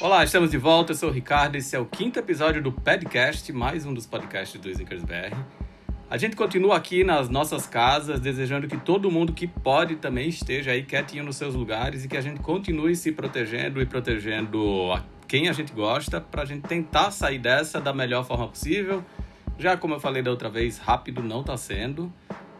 Olá, estamos de volta. Eu sou o Ricardo. Esse é o quinto episódio do Podcast, mais um dos podcasts do Snickers BR. A gente continua aqui nas nossas casas, desejando que todo mundo que pode também esteja aí quietinho nos seus lugares e que a gente continue se protegendo e protegendo a quem a gente gosta, para a gente tentar sair dessa da melhor forma possível. Já como eu falei da outra vez, rápido não está sendo.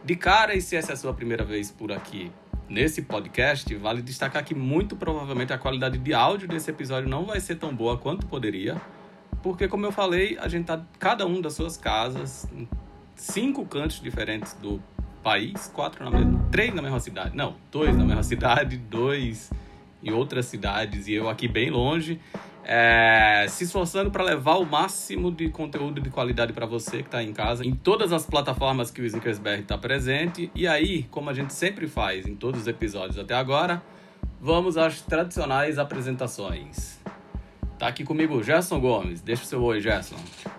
De cara, e se essa é a sua primeira vez por aqui, Nesse podcast, vale destacar que muito provavelmente a qualidade de áudio desse episódio não vai ser tão boa quanto poderia, porque como eu falei, a gente tá cada um das suas casas, em cinco cantos diferentes do país, quatro na mesma, três na mesma cidade, não, dois na mesma cidade, dois em outras cidades e eu aqui bem longe é, se esforçando para levar o máximo de conteúdo de qualidade para você que está em casa, em todas as plataformas que o Snickersberg está presente. E aí, como a gente sempre faz em todos os episódios até agora, vamos às tradicionais apresentações. Tá aqui comigo Gerson Gomes. Deixa o seu oi, Gerson.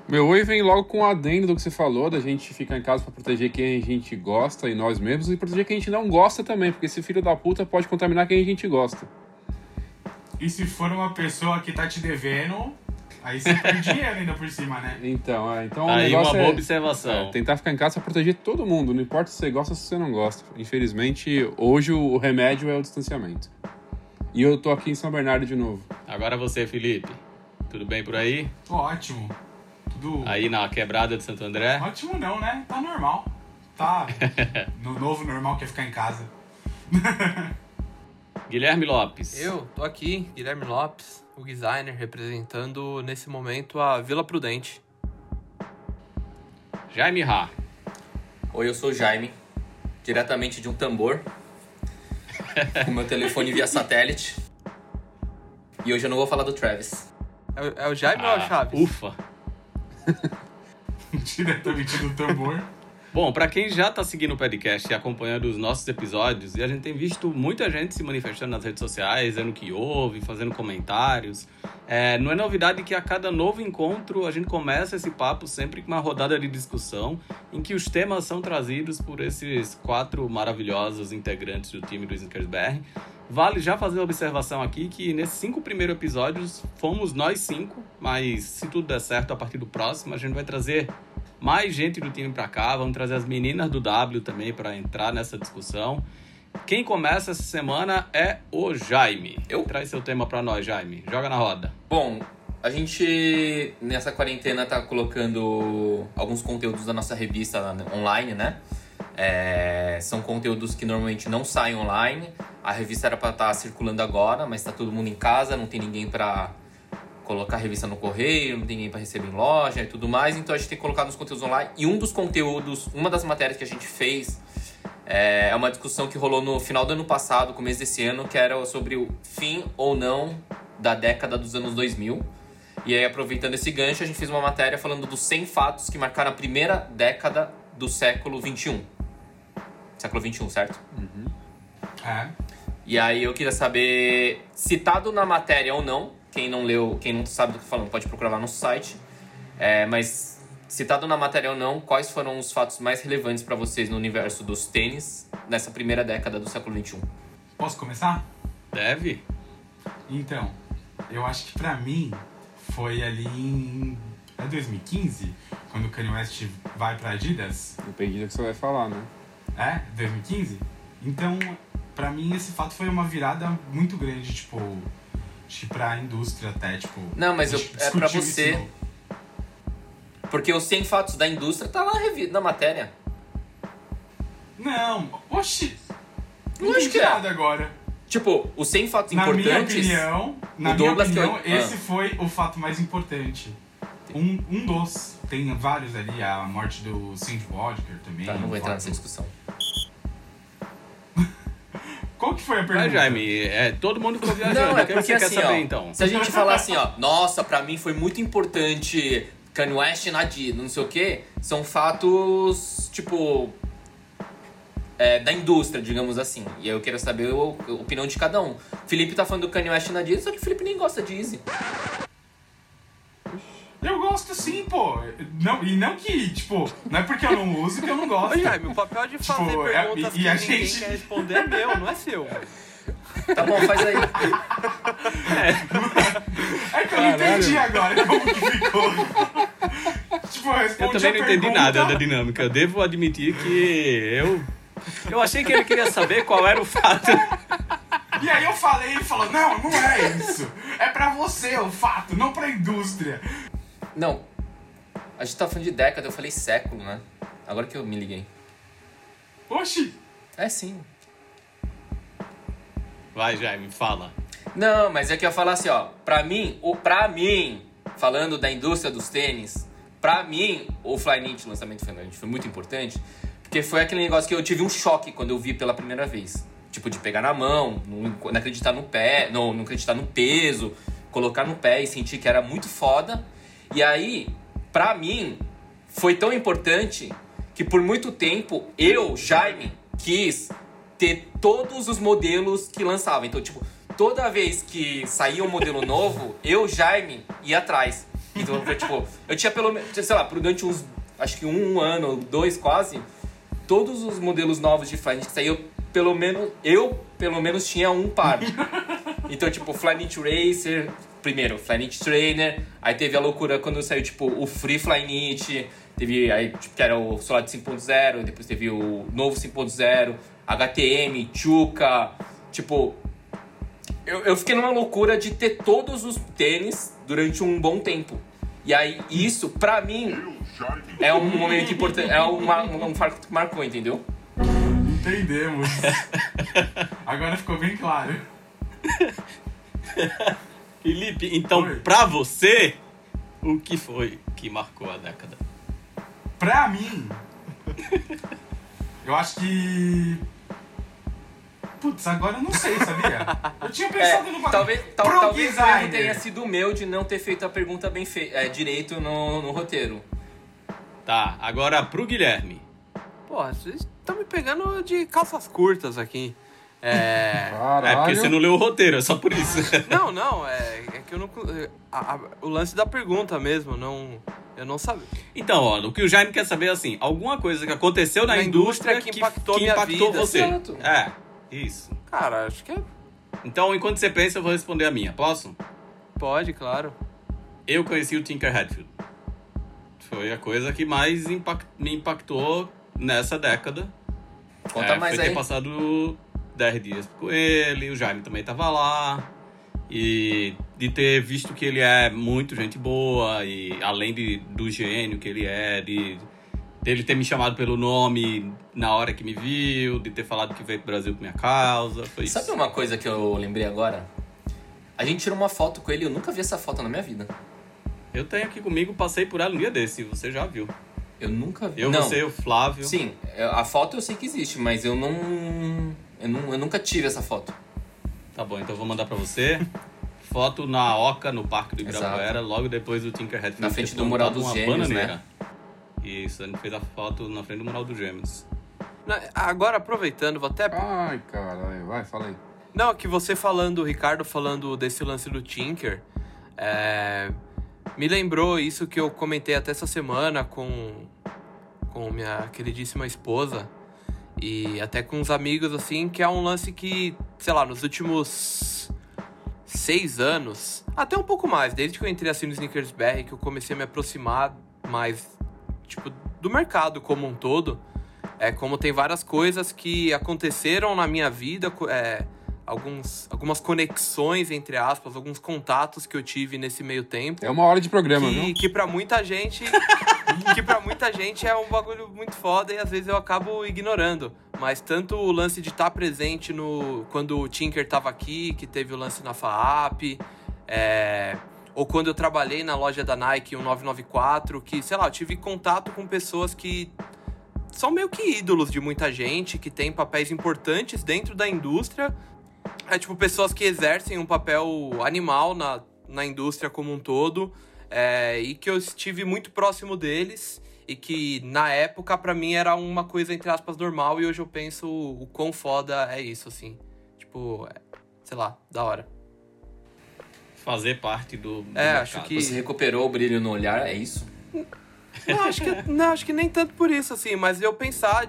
Meu oi vem logo com o adendo do que você falou, da gente ficar em casa para proteger quem a gente gosta e nós mesmos, e proteger quem a gente não gosta também, porque esse filho da puta pode contaminar quem a gente gosta. E se for uma pessoa que tá te devendo, aí você perde dinheiro ainda por cima, né? Então, é, então o aí uma boa é, observação. é tentar ficar em casa pra proteger todo mundo, não importa se você gosta ou se você não gosta. Infelizmente, hoje o remédio é o distanciamento. E eu tô aqui em São Bernardo de novo. Agora você, Felipe. Tudo bem por aí? Tô ótimo. Tudo. Aí na quebrada de Santo André? Ótimo não, né? Tá normal. Tá no novo normal que é ficar em casa. Guilherme Lopes. Eu tô aqui, Guilherme Lopes, o designer, representando nesse momento a Vila Prudente. Jaime Ra. Oi, eu sou o Jaime, diretamente de um tambor, com meu telefone via satélite. E hoje eu não vou falar do Travis. É, o- é o Jaime ou é o Ah, Chaves? ufa. Diretamente do tambor. Bom, para quem já tá seguindo o podcast e acompanhando os nossos episódios, e a gente tem visto muita gente se manifestando nas redes sociais, dizendo que ouve, fazendo comentários. É, não é novidade que a cada novo encontro a gente começa esse papo sempre com uma rodada de discussão em que os temas são trazidos por esses quatro maravilhosos integrantes do time do Snickers BR. Vale já fazer uma observação aqui que nesses cinco primeiros episódios fomos nós cinco, mas se tudo der certo a partir do próximo a gente vai trazer mais gente do time pra cá, vamos trazer as meninas do W também para entrar nessa discussão. Quem começa essa semana é o Jaime. Eu? Traz seu tema pra nós, Jaime. Joga na roda. Bom, a gente nessa quarentena tá colocando alguns conteúdos da nossa revista online, né? É, são conteúdos que normalmente não saem online. A revista era pra estar circulando agora, mas tá todo mundo em casa, não tem ninguém pra colocar a revista no correio, não tem ninguém pra receber em loja e tudo mais. Então a gente tem colocado nos conteúdos online. E um dos conteúdos, uma das matérias que a gente fez é uma discussão que rolou no final do ano passado, começo desse ano, que era sobre o fim ou não da década dos anos 2000. E aí, aproveitando esse gancho, a gente fez uma matéria falando dos 100 fatos que marcaram a primeira década do século 21. Século 21, certo? É. E aí eu queria saber, citado na matéria ou não, quem não leu, quem não sabe do que falando, pode procurar lá no site. É, mas citado na matéria ou não, quais foram os fatos mais relevantes para vocês no universo dos tênis nessa primeira década do século 21? Posso começar? Deve? Então, eu acho que pra mim foi ali em. É 2015? Quando o Kanye West vai pra Adidas? Depende do que você vai falar, né? É? 2015? Então, pra mim esse fato foi uma virada muito grande, tipo. Acho que pra indústria até, tipo. Não, mas eu- é pra você. isso Porque os 100 fatos da indústria tá lá na matéria. Não, oxi. Não entendi que é. nada agora. Tipo, os 100 fatos Na minha importantes. opinião, na minha Douglas que opinião, eu- esse ah. foi o fato mais importante. Um, um dos. Tem vários ali, a morte do Cindy Vodker também. Tá, não vou entrar nessa discussão. Qual que foi a pergunta? Vai, Jaime, é, todo mundo ficou viajando. Não, é que porque você assim, quer saber, ó, então? se a gente falar assim, ó, nossa, pra mim foi muito importante Kanye West na Adidas, não sei o quê, são fatos, tipo, é, da indústria, digamos assim. E aí eu quero saber o- a opinião de cada um. Felipe tá falando do Kanye West na Adidas, só que o Felipe nem gosta de Easy. Eu gosto sim, pô. Não, e não que, tipo, não é porque eu não uso que eu não gosto. Ô, Jaime, o papel de fazer Tipo, é- perguntas e- e que a ninguém gente- quer responder é meu, não é seu. Tá bom, faz aí. É que eu não entendi agora como que ficou. tipo, eu Eu respondi também a não entendi pergunta, nada da dinâmica. Eu devo admitir que eu. Eu achei que ele queria saber qual era o fato. E aí eu falei, ele falou, não, não é isso. É pra você o fato, não pra indústria. Não, a gente tá falando de década, eu falei século, né? Agora que eu me liguei. Oxi. É sim. Vai, Jaime, fala. Não, mas é que eu ia falar assim, ó. Pra mim, o, pra mim, falando da indústria dos tênis, pra mim, o Flyknit, o lançamento do Flyknit foi muito importante, porque foi aquele negócio que eu tive um choque quando eu vi pela primeira vez. Tipo, de pegar na mão, não, não acreditar no pé, não, não acreditar no peso, colocar no pé e sentir que era muito foda. E aí, pra mim, foi tão importante que por muito tempo eu, Jaime, quis ter todos os modelos que lançavam. Então, tipo, toda vez que saía um modelo novo, eu, Jaime, ia atrás. Então, foi, tipo, eu tinha pelo menos, sei lá, durante uns, acho que um ano, dois quase, todos os modelos novos de Flyknit que saíam, pelo menos, eu, pelo menos, tinha um par. Então, tipo, Flyknit Racer, primeiro, Flyknit Trainer, aí teve a loucura quando saiu, tipo, o Free Flyknit, teve, aí, tipo, que era o Solar 5.0, depois teve o novo 5.0, HTM, Chuka, tipo... Eu, eu fiquei numa loucura de ter todos os tênis durante um bom tempo. E aí, isso, pra mim, é um momento importante, é uma, um fato que marcou, entendeu? Entendemos. Agora ficou bem claro. Felipe, então, Oi. pra você, o que foi que marcou a década? Pra mim, eu acho que. Putz, agora eu não sei, sabia? Eu tinha pensado no É, talvez tal, talvez o erro tenha sido meu de não ter feito a pergunta bem feita, é, direito no, no roteiro. Tá, agora pro Guilherme. Porra, vocês estão me pegando de calças curtas aqui. É. Caralho. É porque você não leu o roteiro, é só por isso. Não, não, é, é que eu não. a- a- o lance da pergunta mesmo, não. Eu não sabia. Então, ó, o que o Jaime quer saber é assim, alguma coisa que aconteceu na, Na indústria, indústria que impactou minha impactou vida, você. certo. É, isso. Cara, acho que é- Então, enquanto você pensa, eu vou responder a minha. Posso? pode, claro. Eu conheci o Tinker Hatfield. Foi a coisa que mais impact- me impactou nessa década. Conta É, mais foi aí. ter passado 10 dias com ele, o Jaime também tava lá. E de ter visto que ele é muito gente boa, e além de, do gênio que ele é, de dele ter me chamado pelo nome na hora que me viu, de ter falado que veio pro Brasil por minha causa. Foi isso. Sabe uma coisa que eu lembrei agora? A gente tirou uma foto com ele, eu nunca vi essa foto na minha vida. Eu tenho aqui comigo, passei por ela um dia desse, você já viu. Eu nunca vi. Eu, não, você, o Flávio. sim, é, a foto eu sei que existe, mas eu não, eu não, eu nunca tive essa foto. Tá bom, então eu vou mandar pra você. Foto na Oca, no Parque do Exato. Ibirapuera, logo depois do Tinkerhead. Na frente do Mural dos uma Gêmeos, né? bananeira. Isso, a gente fez a foto na frente do Mural dos Gêmeos. Agora, aproveitando, vou até. Ai, caralho. Vai, fala aí. Não, que você falando, o Ricardo falando desse lance do Tinker, é, me lembrou isso que eu comentei até essa semana com, com minha queridíssima esposa e até com uns amigos, assim, que é um lance que, sei lá, nos últimos seis anos, até um pouco mais, desde que eu entrei assim no Sneakers BR, que eu comecei a me aproximar mais, tipo, do mercado como um todo, é como tem várias coisas que aconteceram na minha vida, é, alguns, algumas conexões, entre aspas, alguns contatos que eu tive nesse meio tempo. É uma hora de programa, que, viu? que para muita gente. que pra muita gente é um bagulho muito foda e às vezes eu acabo ignorando. Mas tanto o lance de estar tá presente no quando o Tinker tava aqui, que teve o lance na FAAP, é, ou quando eu trabalhei na loja da Nike 1994, que, sei lá, eu tive contato com pessoas que são meio que ídolos de muita gente, que tem papéis importantes dentro da indústria. É tipo pessoas que exercem um papel animal na, na indústria como um todo. É, e que eu estive muito próximo deles e que na época para mim era uma coisa entre aspas normal e hoje eu penso o quão foda é isso assim. Tipo, é, sei lá, da hora. Fazer parte do, do é, mercado. acho que você recuperou o brilho no olhar, é isso? Não, acho que não, acho que nem tanto por isso assim, mas eu pensar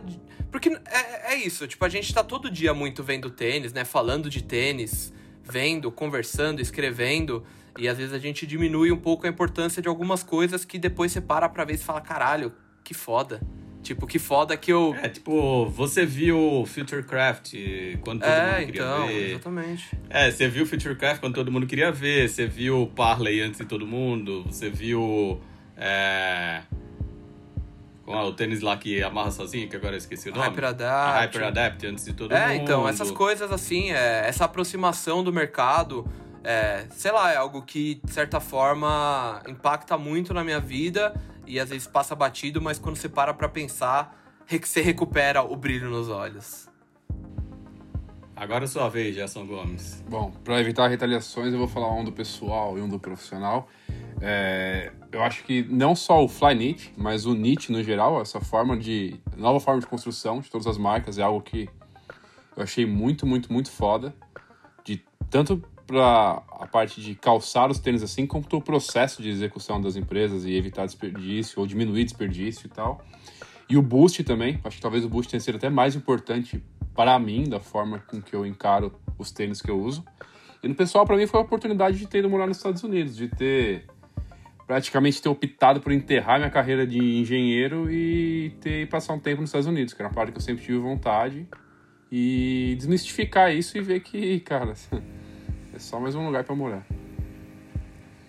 porque é, é isso, tipo, a gente tá todo dia muito vendo tênis, né, falando de tênis, vendo, conversando, escrevendo. E às vezes a gente diminui um pouco a importância de algumas coisas que depois você para pra ver e fala, caralho, que foda. Tipo, que foda que eu. É, tipo, você viu Futurecraft quando todo é, mundo queria então, ver. Exatamente. É, você viu Futurecraft quando todo mundo queria ver. Você viu Parley antes de todo mundo. Você viu. É... Com o tênis lá que amarra sozinho, que agora eu esqueci o nome. Hyper Adapt. A Hyper Adapt antes de todo é, mundo. É, então, essas coisas assim, é, essa aproximação do mercado é, sei lá, é algo que, de certa forma, impacta muito na minha vida e às vezes passa batido, mas quando você para pra pensar, você recupera o brilho nos olhos. Agora é sua vez, Gerson Gomes. Bom, para evitar retaliações, eu vou falar um do pessoal e um do profissional. É, eu acho que não só o Flyknit, mas o Knit no geral, essa forma de nova forma de construção de todas as marcas é algo que eu achei muito, muito, muito foda. De tanto para a parte de calçar os tênis assim, como o processo de execução das empresas e evitar desperdício ou diminuir desperdício e tal. E o boost também, acho que talvez o boost tenha sido até mais importante para mim, da forma com que eu encaro os tênis que eu uso. E no pessoal, para mim, foi a oportunidade de ter ido morar nos Estados Unidos, de ter praticamente ter optado por enterrar minha carreira de engenheiro e ter passar um tempo nos Estados Unidos, que era uma parte que eu sempre tive vontade. E desmistificar isso e ver que, cara, só mais um lugar para morar.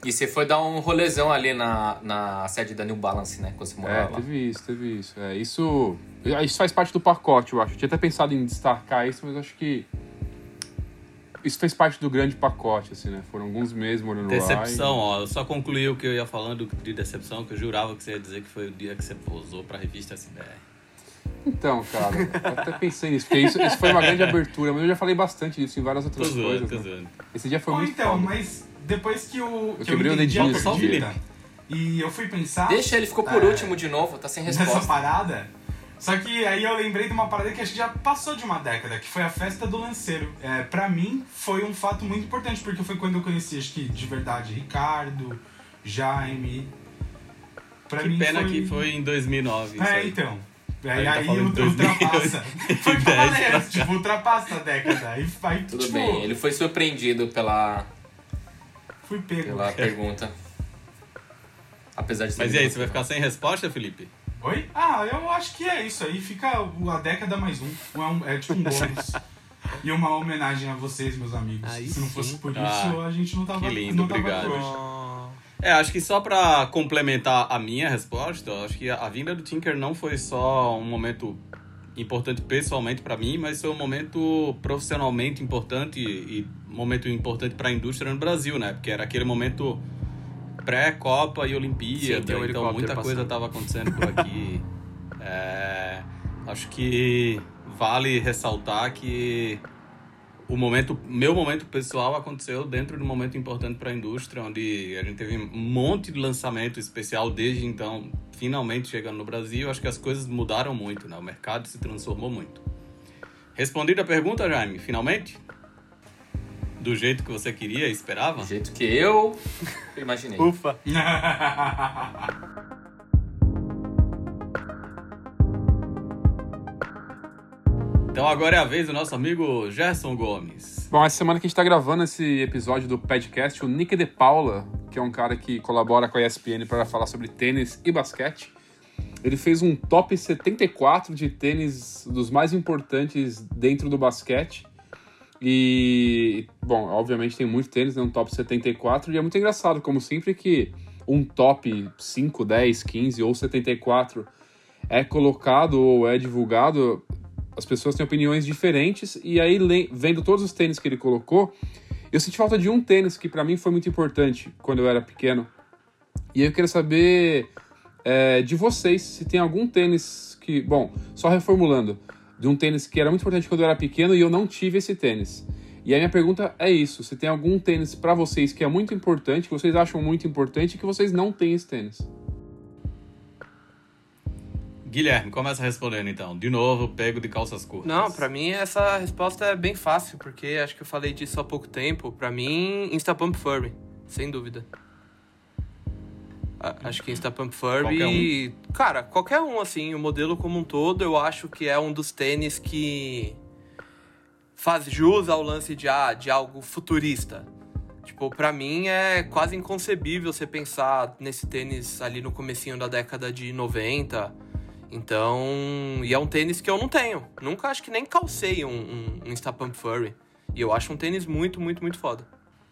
E você foi dar um rolezão ali na, na sede da New Balance, né? Quando você morava é, lá. teve isso, teve isso. É, isso. Isso faz parte do pacote, eu acho. Eu tinha até pensado em destacar isso, mas acho que. Isso fez parte do grande pacote, assim, né? Foram alguns meses morando decepção, lá. Decepção, e... ó. Eu só concluí o que eu ia falando de decepção, que eu jurava que você ia dizer que foi o dia que você posou pra revista SBR. Então, cara, eu até pensei nisso, porque isso, isso foi uma grande abertura, mas eu já falei bastante disso em várias outras tô zoando, coisas. Tô né? zoando. Esse dia foi Ou muito então, foda. mas depois que, o, Eu que eu quebrei o entendi dedinho, só o perdida, e eu fui pensar Deixa, ele ficou por É. último de novo, tá sem nessa resposta. parada, só que aí eu lembrei de uma parada que acho que já passou de uma década, que foi a festa do lanceiro. É, pra mim, foi um fato muito importante, porque foi quando eu conheci, acho que de verdade, Ricardo, Jaime. Pra Que mim pena foi... que foi em 2009. isso É, aí. então. Aí, Aí tá aí falando ultra- 2000, ultrapassa. Foi pra 10 valer, pra tipo, ultrapassa a década. Aí, aí Tudo tipo, bem, ele foi surpreendido pela, fui pego. pela pergunta. Apesar de ser. Mas e aí, você vai ficar sem resposta, Felipe? Oi? Ah, eu acho que é isso aí. Fica a década mais um. É, um- é tipo um bônus. e uma homenagem a vocês, meus amigos. Aí Se não sim. fosse por isso, Ah, a gente não tava, que lindo, não tava obrigado. É, acho que só pra complementar a minha resposta, eu acho que a vinda do Tinker não foi só um momento importante pessoalmente pra mim, mas foi um momento profissionalmente importante e um momento importante pra indústria no Brasil, né? Porque era aquele momento pré-Copa e Sim, Olimpíada, um então muita coisa passando. estava acontecendo por aqui. É, acho que vale ressaltar que o momento, meu momento pessoal aconteceu dentro de um momento importante para a indústria, onde a gente teve um monte de lançamento especial desde então, finalmente chegando no Brasil. Acho que as coisas mudaram muito, né? O mercado se transformou muito. Respondida a pergunta, Jaime, finalmente? Do jeito que você queria e esperava? Do jeito que eu imaginei. Ufa. Então agora é a vez do nosso amigo Gerson Gomes. Bom, essa semana que a gente tá gravando esse episódio do podcast, o Nick De Paula, que é um cara que colabora com a ESPN para falar sobre tênis e basquete, ele fez um top 74 de tênis dos mais importantes dentro do basquete. E, bom, obviamente tem muito tênis, né, um top 74, e é muito engraçado, como sempre, que um top 5, 10, 15 ou 74 é colocado ou é divulgado, as pessoas têm opiniões diferentes. E aí, vendo todos os tênis que ele colocou, eu senti falta de um tênis que para mim foi muito importante quando eu era pequeno. E eu queria saber é, de vocês se tem algum tênis que. Bom, só reformulando. De um tênis que era muito importante quando eu era pequeno e eu não tive esse tênis. E a minha pergunta é isso: se tem algum tênis para vocês que é muito importante, que vocês acham muito importante e que vocês não têm esse tênis? Guilherme, começa respondendo então. De novo, pego de calças curtas. Não, para mim essa resposta é bem fácil, porque acho que eu falei disso há pouco tempo. Para mim, Instapump Furry, sem dúvida. Acho que Instapump. Qualquer um. Cara, qualquer um, assim, o modelo como um todo, eu acho que é um dos tênis que faz jus ao lance de, ah, de algo futurista. Tipo, pra mim é quase inconcebível você pensar nesse tênis ali no comecinho da década de 90 então, e é um tênis que eu não tenho. Nunca acho que nem calcei um, um, um Instapump Furry. E eu acho um tênis muito, muito, muito foda.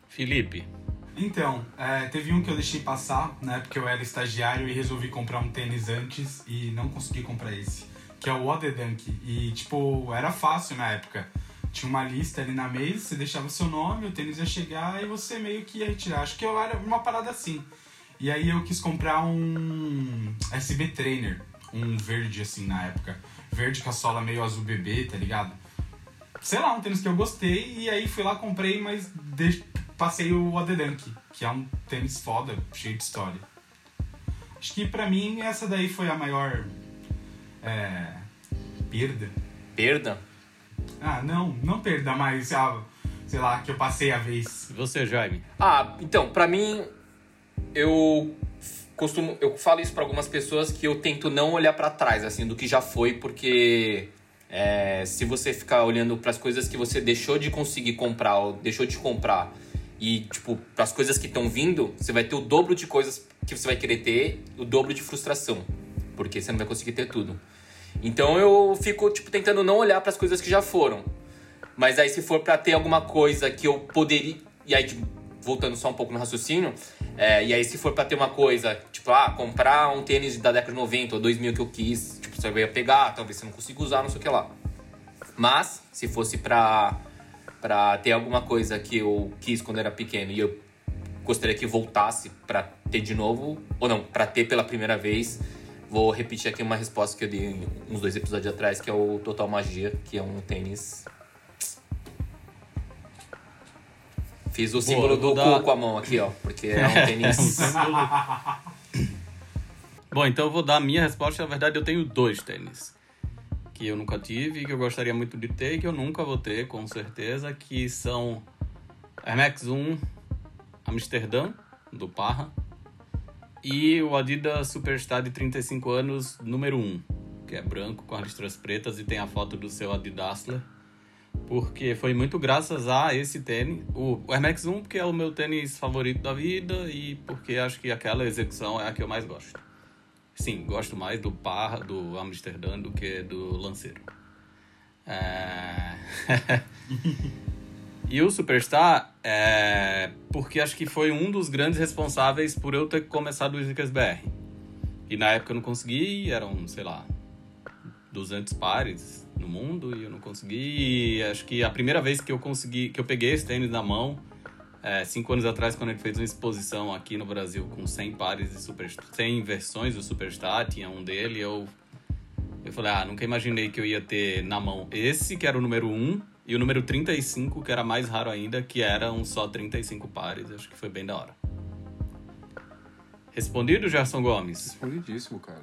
Felipe. Então, é, teve um que eu deixei passar, né? Porque eu era estagiário e resolvi comprar um tênis antes e não consegui comprar esse. Que é o Odedunk. E, tipo, era fácil na época. Tinha uma lista ali na mesa, você deixava seu nome, o tênis ia chegar e você meio que ia retirar. Acho que eu era uma parada assim. E aí eu quis comprar um SB Trainer um verde assim na época. Verde com a sola meio azul bebê, tá ligado? Sei lá, um tênis que eu gostei e aí fui lá, comprei, mas de... passei o Adedunk, que é um tênis foda, cheio de história. Acho que pra mim essa daí foi a maior é... perda. Perda? Ah, não, não perda, mas ah, sei lá, que eu passei a vez. Você, Jaime? Ah, então, pra mim, eu costumo, eu falo isso para algumas pessoas que eu tento não olhar para trás assim do que já foi, porque é, se você ficar olhando para as coisas que você deixou de conseguir comprar ou deixou de comprar e tipo para as coisas que estão vindo, você vai ter o dobro de coisas que você vai querer ter, o dobro de frustração, porque você não vai conseguir ter tudo. Então eu fico tipo tentando não olhar para as coisas que já foram. Mas aí se for para ter alguma coisa que eu poderia e aí tipo, voltando só um pouco no raciocínio, é, e aí se for para ter uma coisa, tipo, ah, comprar um tênis da década de 90 ou 2000 que eu quis, tipo, você vai pegar, talvez você não consiga usar, não sei o que lá. Mas, se fosse pra, pra ter alguma coisa que eu quis quando era pequeno e eu gostaria que voltasse para ter de novo, ou não, para ter pela primeira vez, vou repetir aqui uma resposta que eu dei uns dois episódios atrás, que é o Total Magia, que é um tênis Fiz o símbolo Boa, do dar... cu com a mão aqui, ó, porque é um tênis. Bom, então eu vou dar a minha resposta. Na verdade, eu tenho dois tênis que eu nunca tive, que eu gostaria muito de ter e que eu nunca vou ter, com certeza, que são Air Max 1 Amsterdã, do Parra, e o Adidas Superstar de 35 anos, número 1, que é branco com as listras pretas e tem a foto do seu Adidasler porque foi muito graças a esse tênis, o Air Max 1, porque é o meu tênis favorito da vida e porque acho que aquela execução é a que eu mais gosto. Sim, gosto mais do Parra, do Amsterdã do que do Lanceiro. É... e o Superstar, é... porque acho que foi um dos grandes responsáveis por eu ter começado o Snickers BR. E na época eu não consegui, eram, sei lá, 200 pares no mundo e eu não consegui. E acho que a primeira vez que eu consegui, que eu peguei esse tênis na mão, é, cinco anos atrás, quando ele fez uma exposição aqui no Brasil com 100 pares de Super, 100 versões do Superstar, tinha um dele, eu eu falei, ah, nunca imaginei que eu ia ter na mão esse, que era o número 1, e o número 35, que era mais raro ainda, que era um só 35 pares. Acho que foi bem da hora. Respondido, Gerson Gomes? Respondidíssimo, cara.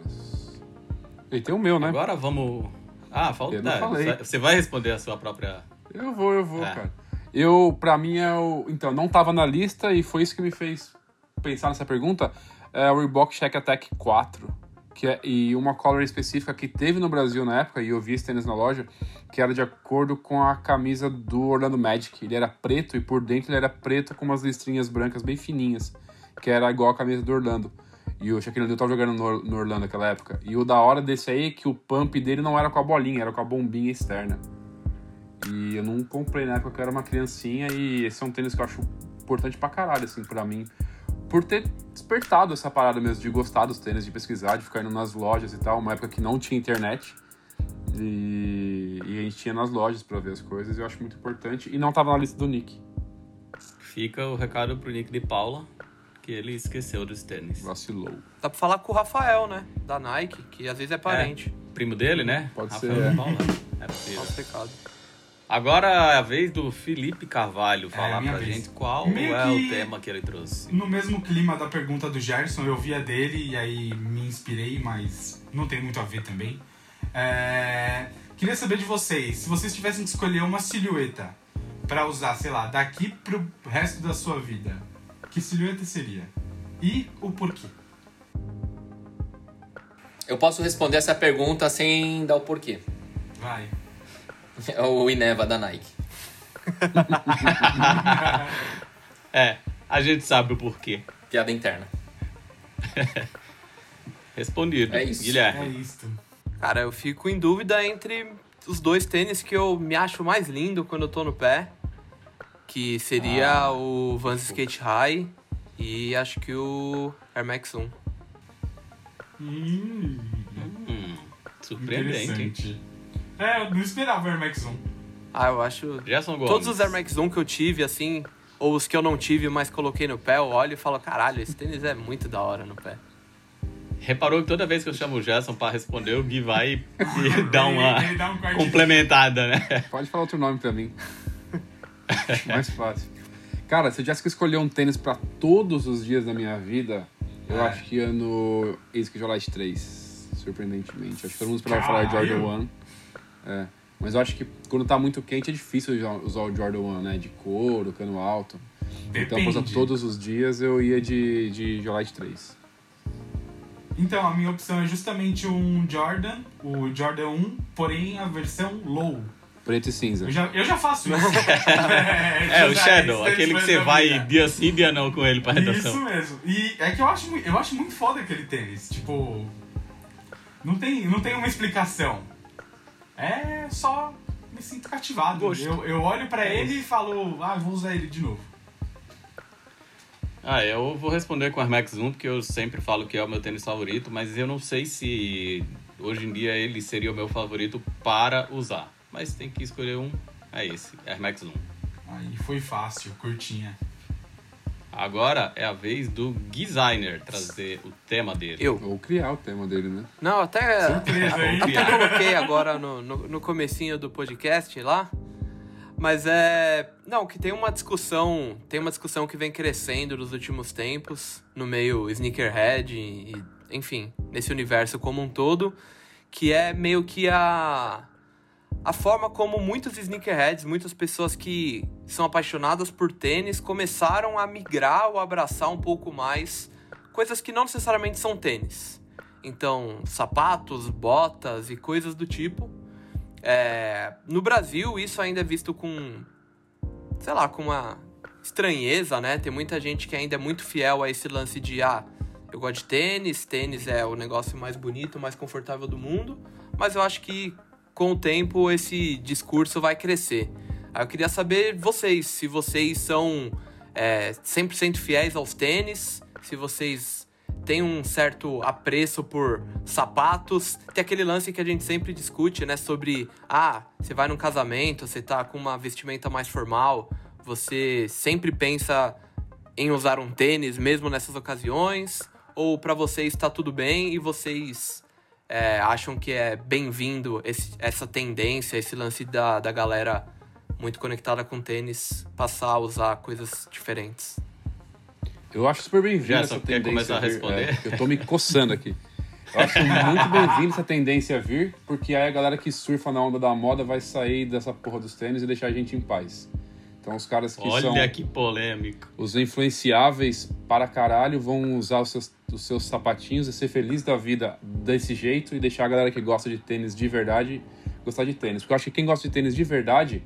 E tem o meu, né? Agora vamos ah, falta. É, você vai responder a sua própria. Eu vou, eu vou, é. cara. Eu, pra mim, é o. Então, não tava na lista e foi isso que me fez pensar nessa pergunta. É o Reebok Check Attack 4. Que é, e uma color específica que teve no Brasil na época, e eu vi esse tênis na loja, que era de acordo com a camisa do Orlando Magic. Ele era preto e por dentro ele era preto com umas listrinhas brancas bem fininhas, que era igual a camisa do Orlando. E o Shaquille O'Neal tava jogando no, no, Orlando naquela época. E o da hora desse aí é que o pump dele não era com a bolinha, era com a bombinha externa. E eu não comprei na época que eu era uma criancinha e esse é um tênis que eu acho importante pra caralho, assim, pra mim. por ter despertado essa parada mesmo de gostar dos tênis, de pesquisar, de ficar indo nas lojas e tal. Uma época que não tinha internet. E, e a gente tinha nas lojas pra ver as coisas. E eu acho muito importante. E não tava na lista do Nick. Fica o recado pro Nick de Paula, que ele esqueceu dos tênis. Vacilou. Dá pra falar com o Rafael, né? Da Nike, que às vezes é parente. Primo dele, né? Pode Rafael ser, de é. Paula. É possível. Nosso pecado. Agora é a vez do Felipe Carvalho falar minha pra vez. gente qual Meio é o tema que ele trouxe. No mesmo clima da pergunta do Gerson, eu vi a dele e aí me inspirei, mas não tem muito a ver também. É, Queria saber de vocês, se vocês tivessem que escolher uma silhueta pra usar, sei lá, daqui pro resto da sua vida, que silhueta seria? E o porquê? Eu posso responder essa pergunta sem dar o porquê. Vai. É o Ineva da Nike. É, a gente sabe o porquê. Piada interna. Respondido. É isso. É Guilherme. isto. Cara, eu fico em dúvida entre os dois tênis que eu me acho mais lindo quando eu tô no pé. Que seria Ah. o Vans Skate High e acho que o Air Max 1. Hum, Hum, surpreendente. É, eu não esperava o Air Max 1. Ah, eu acho. Gerson Gomes. Todos os Air Max 1 que eu tive, assim, ou os que eu não tive, mas coloquei no pé, eu olho e falo, caralho, esse tênis é muito da hora no pé. Reparou que toda vez que eu chamo o Gerson pra responder, o Gui vai e dá uma Ele- ele dá um complementada, né? Pode falar outro nome pra mim. Mais fácil. Cara, se eu tivesse que escolher um tênis pra todos os dias da minha vida, eu É. acho que ia no Ace Light 3. Surpreendentemente. Acho que todo mundo esperava falar de. Jordan 1. É. Mas eu acho que quando tá muito quente é difícil usar- o Jordan 1, né? De couro, cano alto. Então, pra usar Depende. todos os dias, eu ia de, de Light 3. Então, a minha opção é justamente um Jordan, o Jordan 1, porém a versão low. Preto e cinza. Eu já, eu já faço isso. É, o já- Shadow, isso aquele que você vai vida. dia sim, dia não com ele pra Isso redação. mesmo. E é que eu acho, eu acho muito foda aquele tênis. Tipo. Não tem, não tem uma explicação. É só me sinto cativado. Gosto. Eu, eu olho pra É ele e falo, ah, vou usar ele de novo. Ah, eu vou responder com o Air Max 1, porque eu sempre falo que é o meu tênis favorito, mas eu não sei se hoje em dia ele seria o meu favorito para usar. Mas tem que escolher um, é esse, Air Max 1. Aí foi fácil, curtinha. Agora é a vez do designer trazer o tema dele. Eu. Ou criar o tema dele, né? Não, até, Surpresa, hein? até coloquei agora no, no, no comecinho do podcast lá. Mas é. Não, que tem uma discussão. Tem uma discussão que vem crescendo nos últimos tempos, no meio sneakerhead e, enfim, nesse universo como um todo, que é meio que a. A forma como muitos sneakerheads, muitas pessoas que são apaixonadas por tênis, começaram a migrar ou abraçar um pouco mais coisas que não necessariamente são tênis. Então, sapatos, botas e coisas do tipo. É, no Brasil, isso ainda é visto com, sei lá, com uma estranheza, né? Tem muita gente que ainda é muito fiel a esse lance de, ah, eu gosto de tênis, tênis é o negócio mais bonito, mais confortável do mundo, mas eu acho que com o tempo esse discurso vai crescer. Aí eu queria saber vocês, se vocês são é, 100% fiéis aos tênis, se vocês têm um certo apreço por sapatos. Tem aquele lance que a gente sempre discute, né? Sobre, ah, você vai num casamento, você tá com uma vestimenta mais formal, você sempre pensa em usar um tênis mesmo nessas ocasiões? Ou pra vocês tá tudo bem e vocês é, acham que é bem-vindo essa tendência, esse lance da, da galera muito conectada com tênis passar a usar coisas diferentes? Eu acho super bem-vindo essa quer tendência. começar a vir. responder? É, eu tô me coçando aqui. Eu acho muito bem-vindo essa tendência a vir, porque aí a galera que surfa na onda da moda vai sair dessa porra dos tênis e deixar a gente em paz. Então os caras que Olha são que polêmico. os influenciáveis para caralho vão usar os seus, os seus sapatinhos e ser feliz da vida desse jeito e deixar a galera que gosta de tênis de verdade gostar de tênis. Porque eu acho que quem gosta de tênis de verdade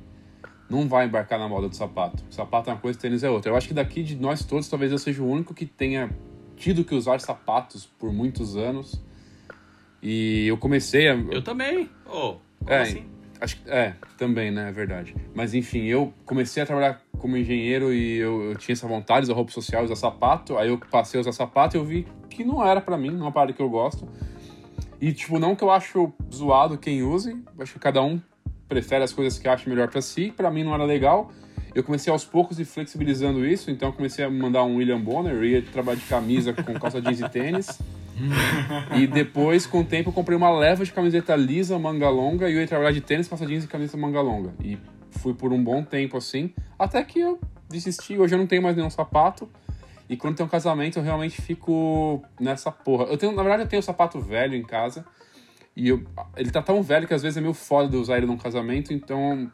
não vai embarcar na moda do sapato. O sapato é uma coisa, tênis é outra. Eu acho que daqui de nós todos, talvez eu seja o único que tenha tido que usar sapatos por muitos anos. E eu comecei a. Eu também. Oh, como É, assim? Acho é, também, né? É verdade. Mas enfim, eu comecei a trabalhar como engenheiro e eu, eu tinha essa vontade de usar roupa social, usar sapato. Aí eu passei a usar sapato e eu vi que não era para mim, não é uma parada que eu gosto. E, tipo, não que eu acho zoado quem use, acho que cada um prefere as coisas que acha melhor para si. Para mim não era legal. Eu comecei aos poucos e flexibilizando isso, então comecei a mandar um William Bonner, ia trabalhar de camisa com calça jeans e tênis. e depois, com o tempo, eu comprei uma leva de camiseta lisa, manga longa, e eu ia trabalhar de tênis, jeans e camiseta manga longa. E fui por um bom tempo assim, até que eu desisti, hoje eu não tenho mais nenhum sapato. E quando tem um casamento, eu realmente fico nessa porra. Eu tenho, na verdade, eu tenho um sapato velho em casa. E eu, ele tá tão velho que às vezes é meio foda de usar ele num casamento, então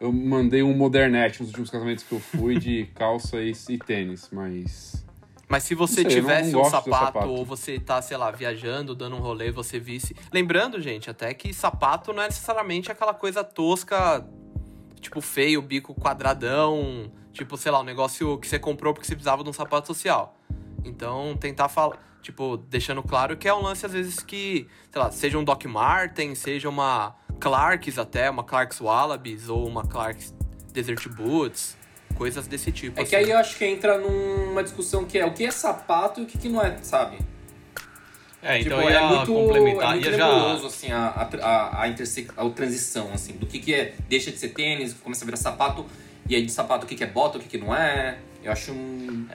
eu mandei um modernete nos últimos casamentos que eu fui de calça e, e tênis, mas. Mas se você sei, tivesse um sapato, sapato, ou você tá, sei lá, viajando, dando um rolê, você visse. Lembrando, gente, até que sapato não é necessariamente aquela coisa tosca, tipo feio, bico quadradão, Tipo, sei lá, um negócio que você comprou porque você precisava de um sapato social. Então, tentar falar, tipo, deixando claro que é um lance às vezes que, sei lá, seja um Doc Marten, seja uma Clarks até, uma Clarks Wallabies ou uma Clarks Desert Boots, coisas desse tipo. É assim. que aí eu acho que entra numa discussão que é o que é sapato e o que, que não é, sabe? É, então tipo, é muito, complementar. É muito nebuloso, já... assim, a, a, a, a, a transição, assim, do que, que é, deixa de ser tênis, começa a virar sapato e aí de sapato o que, que é bota, o que, que não é. Eu acho um...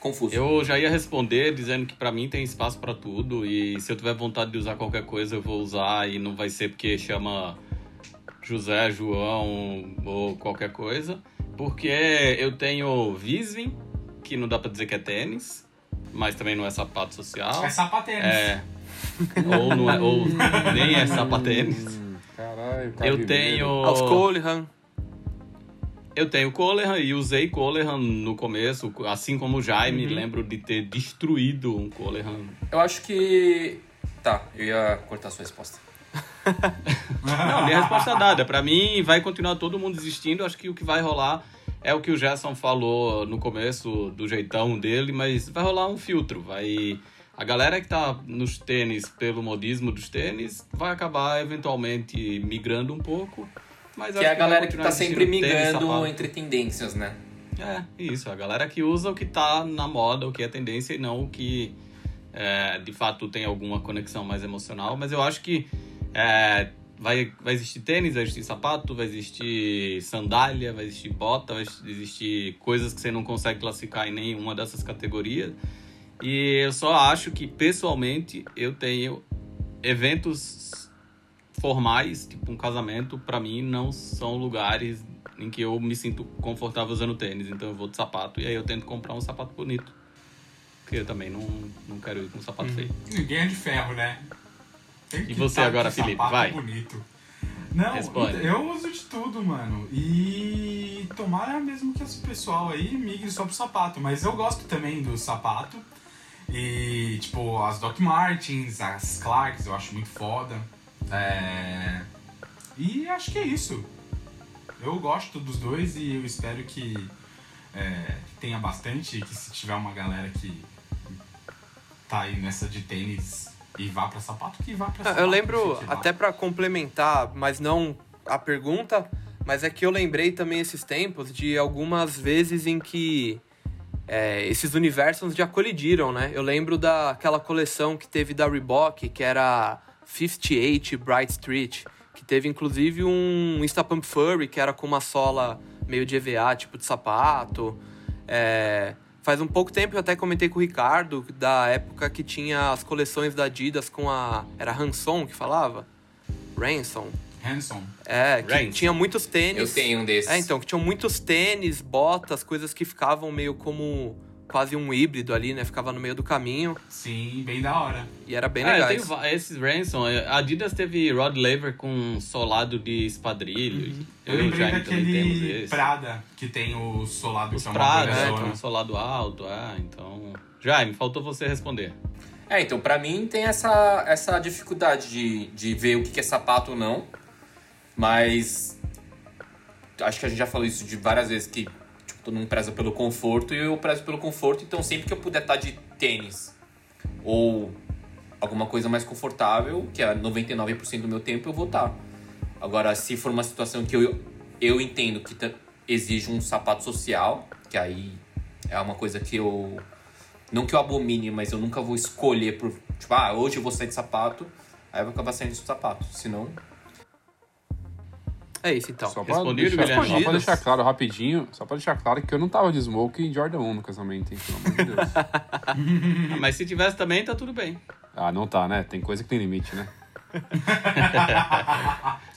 confuso. Eu já ia responder dizendo que para mim tem espaço para tudo e se eu tiver vontade de usar qualquer coisa eu vou usar e não vai ser porque chama José, João ou qualquer coisa. Porque eu tenho Visvin, que não dá para dizer que é tênis, mas também não é sapato social. É sapatênis. É. ou, não é, ou nem é sapatênis. Caralho, eu tenho. Aos Colehan. Eu tenho Colehan e usei Colehan no começo, assim como o Jaime, uhum. lembro de ter destruído um Colehan. Eu acho que. Tá, eu ia cortar a sua resposta. Não, minha resposta é dada. Pra mim, vai continuar todo mundo existindo. Acho que o que vai rolar é o que o Gerson falou no começo, do jeitão dele, mas vai rolar um filtro. Vai. A galera que tá nos tênis pelo modismo dos tênis vai acabar eventualmente migrando um pouco mas que é a galera que tá sempre migrando entre tendências, né? É, isso. A galera que usa o que tá na moda, o que é tendência e não o que é, de fato tem alguma conexão mais emocional. Mas eu acho que é, vai, vai existir tênis, vai existir sapato, vai existir sandália, vai existir bota, vai existir coisas que você não consegue classificar em nenhuma dessas categorias. E eu só acho que, pessoalmente, eu tenho eventos formais, tipo um casamento, para mim não são lugares em que eu me sinto confortável usando tênis. Então eu vou de sapato e aí eu tento comprar um sapato bonito. Porque eu também não, não quero ir com um sapato hum. feio. Ninguém é de ferro, né? E você agora, Felipe? Vai. Bonito. Não, Responde. eu uso de tudo, mano. E tomara mesmo que esse pessoal aí migre só pro sapato. Mas eu gosto também do sapato. E, tipo, as Doc Martens, as Clarks, eu acho muito foda. É... E acho que é isso. Eu gosto dos dois e eu espero que, é, tenha bastante. Que se tiver uma galera que tá aí nessa de tênis e vá para sapato, que vá para sapato. Eu lembro, até para complementar, mas não a pergunta, mas é que eu lembrei também esses tempos de algumas vezes em que é, esses universos já colidiram, né? Eu lembro daquela coleção que teve da Reebok, que era 58 Bright Street, que teve inclusive um Instapump Furry, que era com uma sola meio de EVA, tipo de sapato. É, faz um pouco tempo eu até comentei com o Ricardo, da época que tinha as coleções da Adidas com a... Era Hanson que falava? Ransom. Hanson. É, que Ransom. tinha muitos tênis. Eu tenho um desses. É, então, que tinham muitos tênis, botas, coisas que ficavam meio como quase um híbrido ali, né? Ficava no meio do caminho. Sim, bem da hora. E era bem legal. É, esses Ransom, a Adidas teve Rod Laver com solado de espadrilho. Uhum. Eu, eu lembrei daquele Prada, que tem o solado Os que é Prada, é, que é um solado alto, é, então... Jaime, faltou você responder. É, então pra mim tem essa, essa dificuldade de, de ver o que é sapato ou não. Mas acho que a gente já falou isso de várias vezes que todo mundo preza pelo conforto e eu prezo pelo conforto, então sempre que eu puder estar de tênis ou alguma coisa mais confortável, que é 99% do meu tempo, eu vou estar. Agora, se for uma situação que eu, eu entendo que exige um sapato social, que aí é uma coisa que eu. Não que eu abomine, mas eu nunca vou escolher por. Tipo, ah, hoje eu vou sair de sapato, aí eu vou acabar saindo de sapato. Senão. É isso então. Só pra, deixar, só pra deixar claro rapidinho, só pra deixar claro que eu não tava de smoke em Jordan 1 no casamento, hein? Pelo amor de Deus. Mas se tivesse também, tá tudo bem. Ah, não tá, né? Tem coisa que tem limite, né?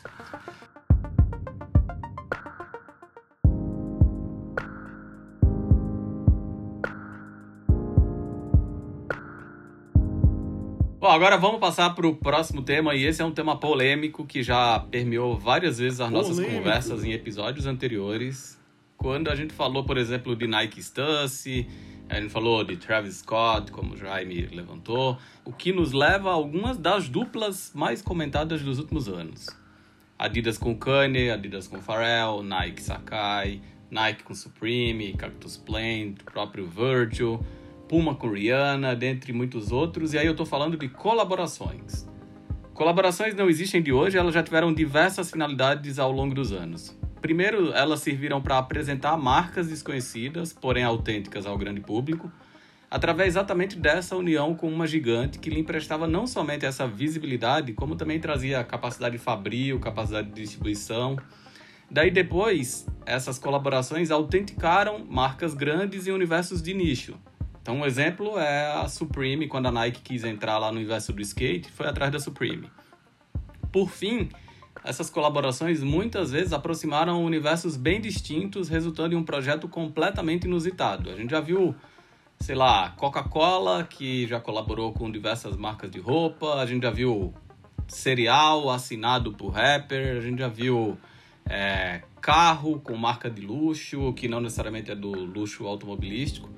Bom, agora vamos passar para o próximo tema, e esse é um tema polêmico que já permeou várias vezes as nossas polêmico. conversas em episódios anteriores. Quando a gente falou, por exemplo, de Nike Stussy, a gente falou de Travis Scott, como o Jaime levantou, o que nos leva a algumas das duplas mais comentadas dos últimos anos. Adidas com Kanye, Adidas com Pharrell, Nike Sakai, Nike com Supreme, Cactus Plant, próprio Virgil, Puma com Rihanna, dentre muitos outros, e aí eu estou falando de colaborações. Colaborações não existem de hoje, elas já tiveram diversas finalidades ao longo dos anos. Primeiro, elas serviram para apresentar marcas desconhecidas, porém autênticas ao grande público, através exatamente dessa união com uma gigante que lhe emprestava não somente essa visibilidade, como também trazia capacidade de fabril, capacidade de distribuição. Daí depois, essas colaborações autenticaram marcas grandes em universos de nicho, então, um exemplo é a Supreme, quando a Nike quis entrar lá no universo do skate, foi atrás da Supreme. Por fim, essas colaborações muitas vezes aproximaram universos bem distintos, resultando em um projeto completamente inusitado. A gente já viu, sei lá, Coca-Cola, que já colaborou com diversas marcas de roupa, a gente já viu cereal assinado por rapper, a gente já viu é, carro com marca de luxo, que não necessariamente é do luxo automobilístico.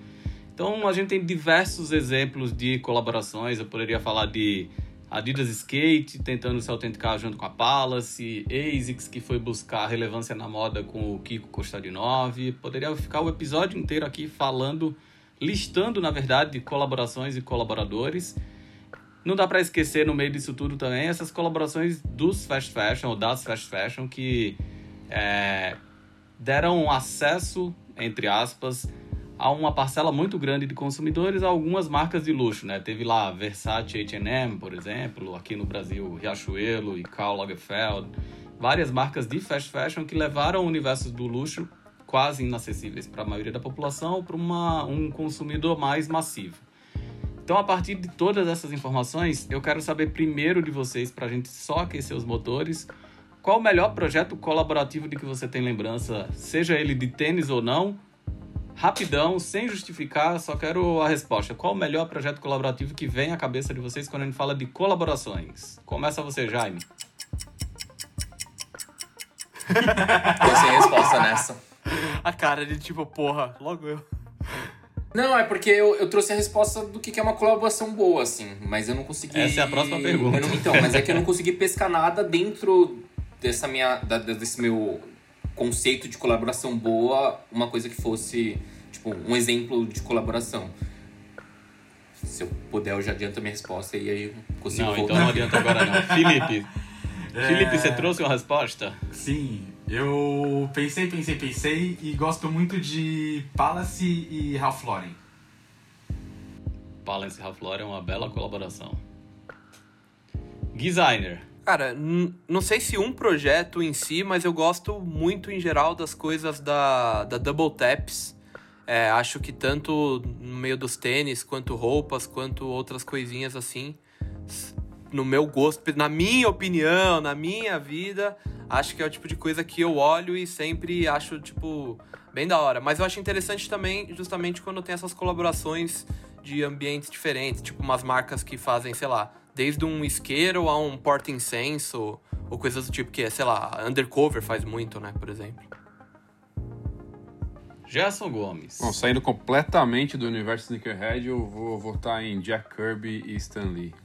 Então a gente tem diversos exemplos de colaborações. Eu poderia falar de Adidas Skate tentando se autenticar junto com a Palace, ASICS que foi buscar relevância na moda com o Kiko Costa de Nove. Poderia ficar o episódio inteiro aqui falando, listando na verdade colaborações e colaboradores. Não dá para esquecer no meio disso tudo também essas colaborações dos fast fashion ou das fast fashion que é, deram acesso, entre aspas, a uma parcela muito grande de consumidores a algumas marcas de luxo, né? Teve lá Versace H&M, por exemplo, aqui no Brasil Riachuelo e Karl Lagerfeld, várias marcas de fast fashion que levaram o universo do luxo quase inacessíveis para a maioria da população para um consumidor mais massivo. Então, a partir de todas essas informações, eu quero saber primeiro de vocês, para a gente só aquecer os motores, qual o melhor projeto colaborativo de que você tem lembrança, seja ele de tênis ou não, rapidão, sem justificar, só quero a resposta. Qual o melhor projeto colaborativo que vem à cabeça de vocês quando a gente fala de colaborações? Começa você, Jaime. Tô sem resposta nessa. A cara de tipo, porra, logo eu. Não, é porque eu, eu trouxe a resposta do que é uma colaboração boa, assim, mas eu não consegui. Essa é a próxima pergunta. Não, então, mas é que eu não consegui pescar nada dentro dessa minha, da, desse meu conceito de colaboração boa, uma coisa que fosse, tipo, um exemplo de colaboração. Se eu puder, eu já adianto a minha resposta e aí eu consigo Não, voltar. então não adianta agora não. Felipe, é... Felipe, você trouxe uma resposta? Sim, eu pensei, pensei, pensei e gosto muito de Palace e Ralph Lauren. Palace e Ralph Lauren é uma bela colaboração. Designer. Cara, não sei se um projeto em si, mas eu gosto muito em geral das coisas da, da Double Taps. É, acho que tanto no meio dos tênis, quanto roupas, quanto outras coisinhas assim, no meu gosto, na minha opinião, na minha vida, acho que é o tipo de coisa que eu olho e sempre acho, tipo, bem da hora. Mas eu acho interessante também, justamente quando tem essas colaborações de ambientes diferentes, tipo umas marcas que fazem, sei lá, desde um isqueiro a um porta-incenso ou coisas do tipo que é, sei lá, Undercover faz muito, né, por exemplo. Gerson Gomes. Bom, saindo completamente do universo Sneakerhead, eu vou votar em Jack Kirby e Stan Lee.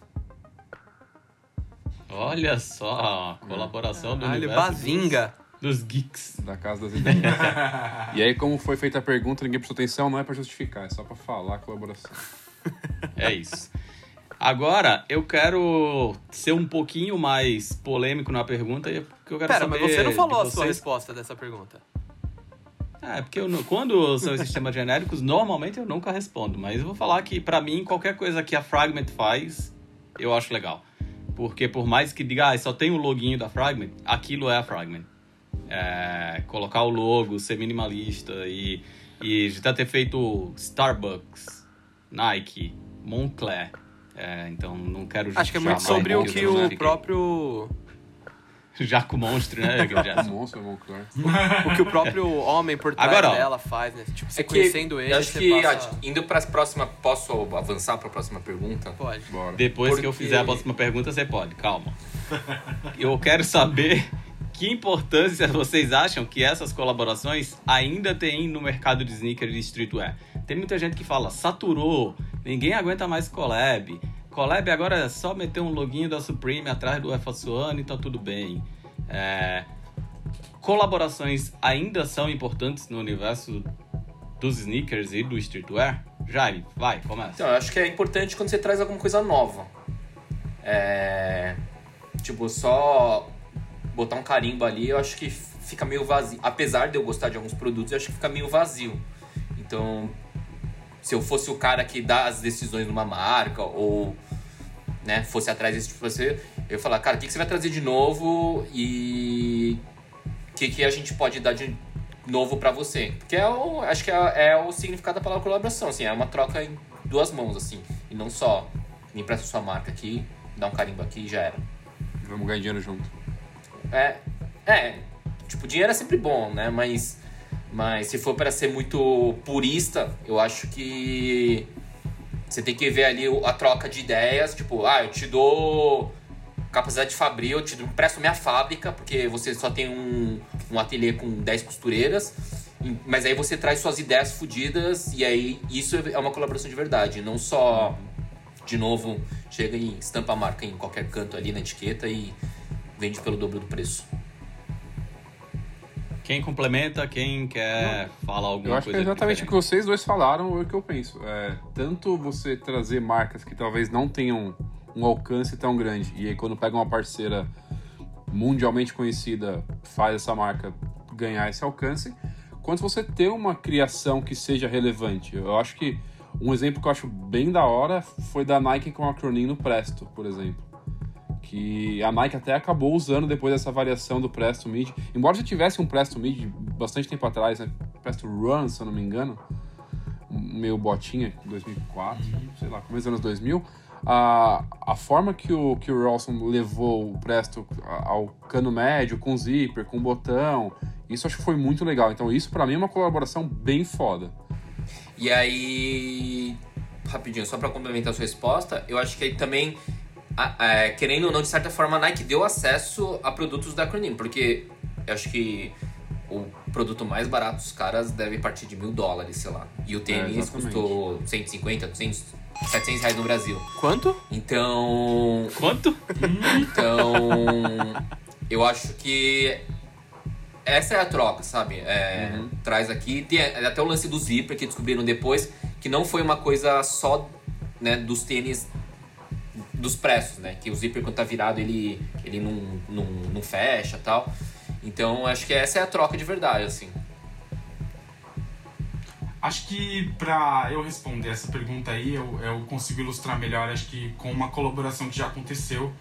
Olha só, colaboração do Caralho, universo Bazinga. Dos, dos geeks. Da Casa das Ideias. e aí, como foi feita a pergunta, ninguém prestou atenção, não é para justificar, é só para falar a colaboração. É isso. Agora, eu quero ser um pouquinho mais polêmico na pergunta, porque eu quero Pera, saber mas você não falou a sua resposta dessa pergunta. É, porque eu quando são sistemas genéricos, normalmente eu nunca respondo. Mas eu vou falar que, pra mim, qualquer coisa que a Fragment faz, eu acho legal. Porque por mais que diga, ah, só tem o loginho da Fragment, aquilo é a Fragment. É, colocar o logo, ser minimalista e, e já ter feito Starbucks, Nike, Moncler. É, então não quero Acho que é muito sobre o que o fiquei- próprio. Jaco Monstro, né? O monstro é Moncler. O que o próprio homem por trás Agora, ó. dela faz, né? Tipo, você É que conhecendo ele, eu acho que passa... indo para próxima, posso avançar para a próxima pergunta? Pode. Bora. Depois que eu Porque- fizer a próxima pergunta, você pode, calma. Eu quero saber que importância vocês acham que essas colaborações ainda têm no mercado de sneaker e de streetwear. Tem muita gente que fala, saturou, ninguém aguenta mais collab. Collab agora é só meter um loginho da Supreme atrás do One e tá tudo bem. É, Colaborações ainda são importantes no universo dos sneakers e do streetwear? Jaime, vai, começa. Então, eu acho que é importante quando você traz alguma coisa nova. É. Tipo, só botar um carimbo ali, eu acho que fica meio vazio. Apesar de eu gostar de alguns produtos, eu acho que fica meio vazio. Então, se eu fosse o cara que dá as decisões numa marca, ou né, fosse atrás desse tipo de você, eu ia falar, cara, o que, que você vai trazer de novo e o que, que a gente pode dar de novo pra você? Porque é o, acho que é, é o significado da palavra colaboração, assim, é uma troca em duas mãos, assim, e não só me empresta sua marca aqui, dá um carimbo aqui e já era. Vamos ganhar dinheiro junto. É, é, tipo, dinheiro é sempre bom, né? Mas, mas se for para ser muito purista, eu acho que você tem que ver ali a troca de ideias, tipo, ah, eu te dou capacidade de fabrico, eu te empresto minha fábrica, porque você só tem um, um ateliê com 10 costureiras, mas aí você traz suas ideias fodidas, e aí isso é uma colaboração de verdade, não só, de novo, chega e estampa a marca em qualquer canto ali na etiqueta e vende pelo dobro do preço. Quem complementa, quem quer falar alguma Eu acho que coisa é exatamente o diferente. que vocês dois falaram é o que eu penso. É, tanto você trazer marcas que talvez não tenham um alcance tão grande, e aí quando pega uma parceira mundialmente conhecida, faz essa marca ganhar esse alcance, quanto você ter uma criação que seja relevante. Eu acho que um exemplo que eu acho bem da hora foi da Nike com a Cronin no Presto, por exemplo. Que a Nike até acabou usando depois dessa variação do Presto Mid. Embora já tivesse um Presto Mid bastante tempo atrás, né? Presto Run, se eu não me engano, meio botinha, 2004, sei lá, começo dos anos 2000. A, a forma que o, que o Rawson levou o Presto ao cano médio, com zíper, com botão, isso acho que foi muito legal. Então isso pra mim é uma colaboração bem foda. E aí, rapidinho, só pra complementar a sua resposta, eu acho que aí também, a- a- querendo ou não, de certa forma, a Nike deu acesso a produtos da Cronin, porque eu acho que o produto mais barato dos caras deve partir de mil dólares, sei lá. E o tênis exatamente. custou 150, 200, 700 reais no Brasil. Quanto? Então, Quanto? então, eu acho que essa é a troca, sabe? É, Traz aqui. Tem até o lance do zíper que descobriram depois, que não foi uma coisa só né, dos tênis dos preços, né? Que o zíper quando tá virado ele, ele não, não, não fecha tal. Então acho que essa é a troca de verdade, assim. Acho que pra eu responder essa pergunta aí, eu, eu consigo ilustrar melhor, acho que com uma colaboração que já aconteceu,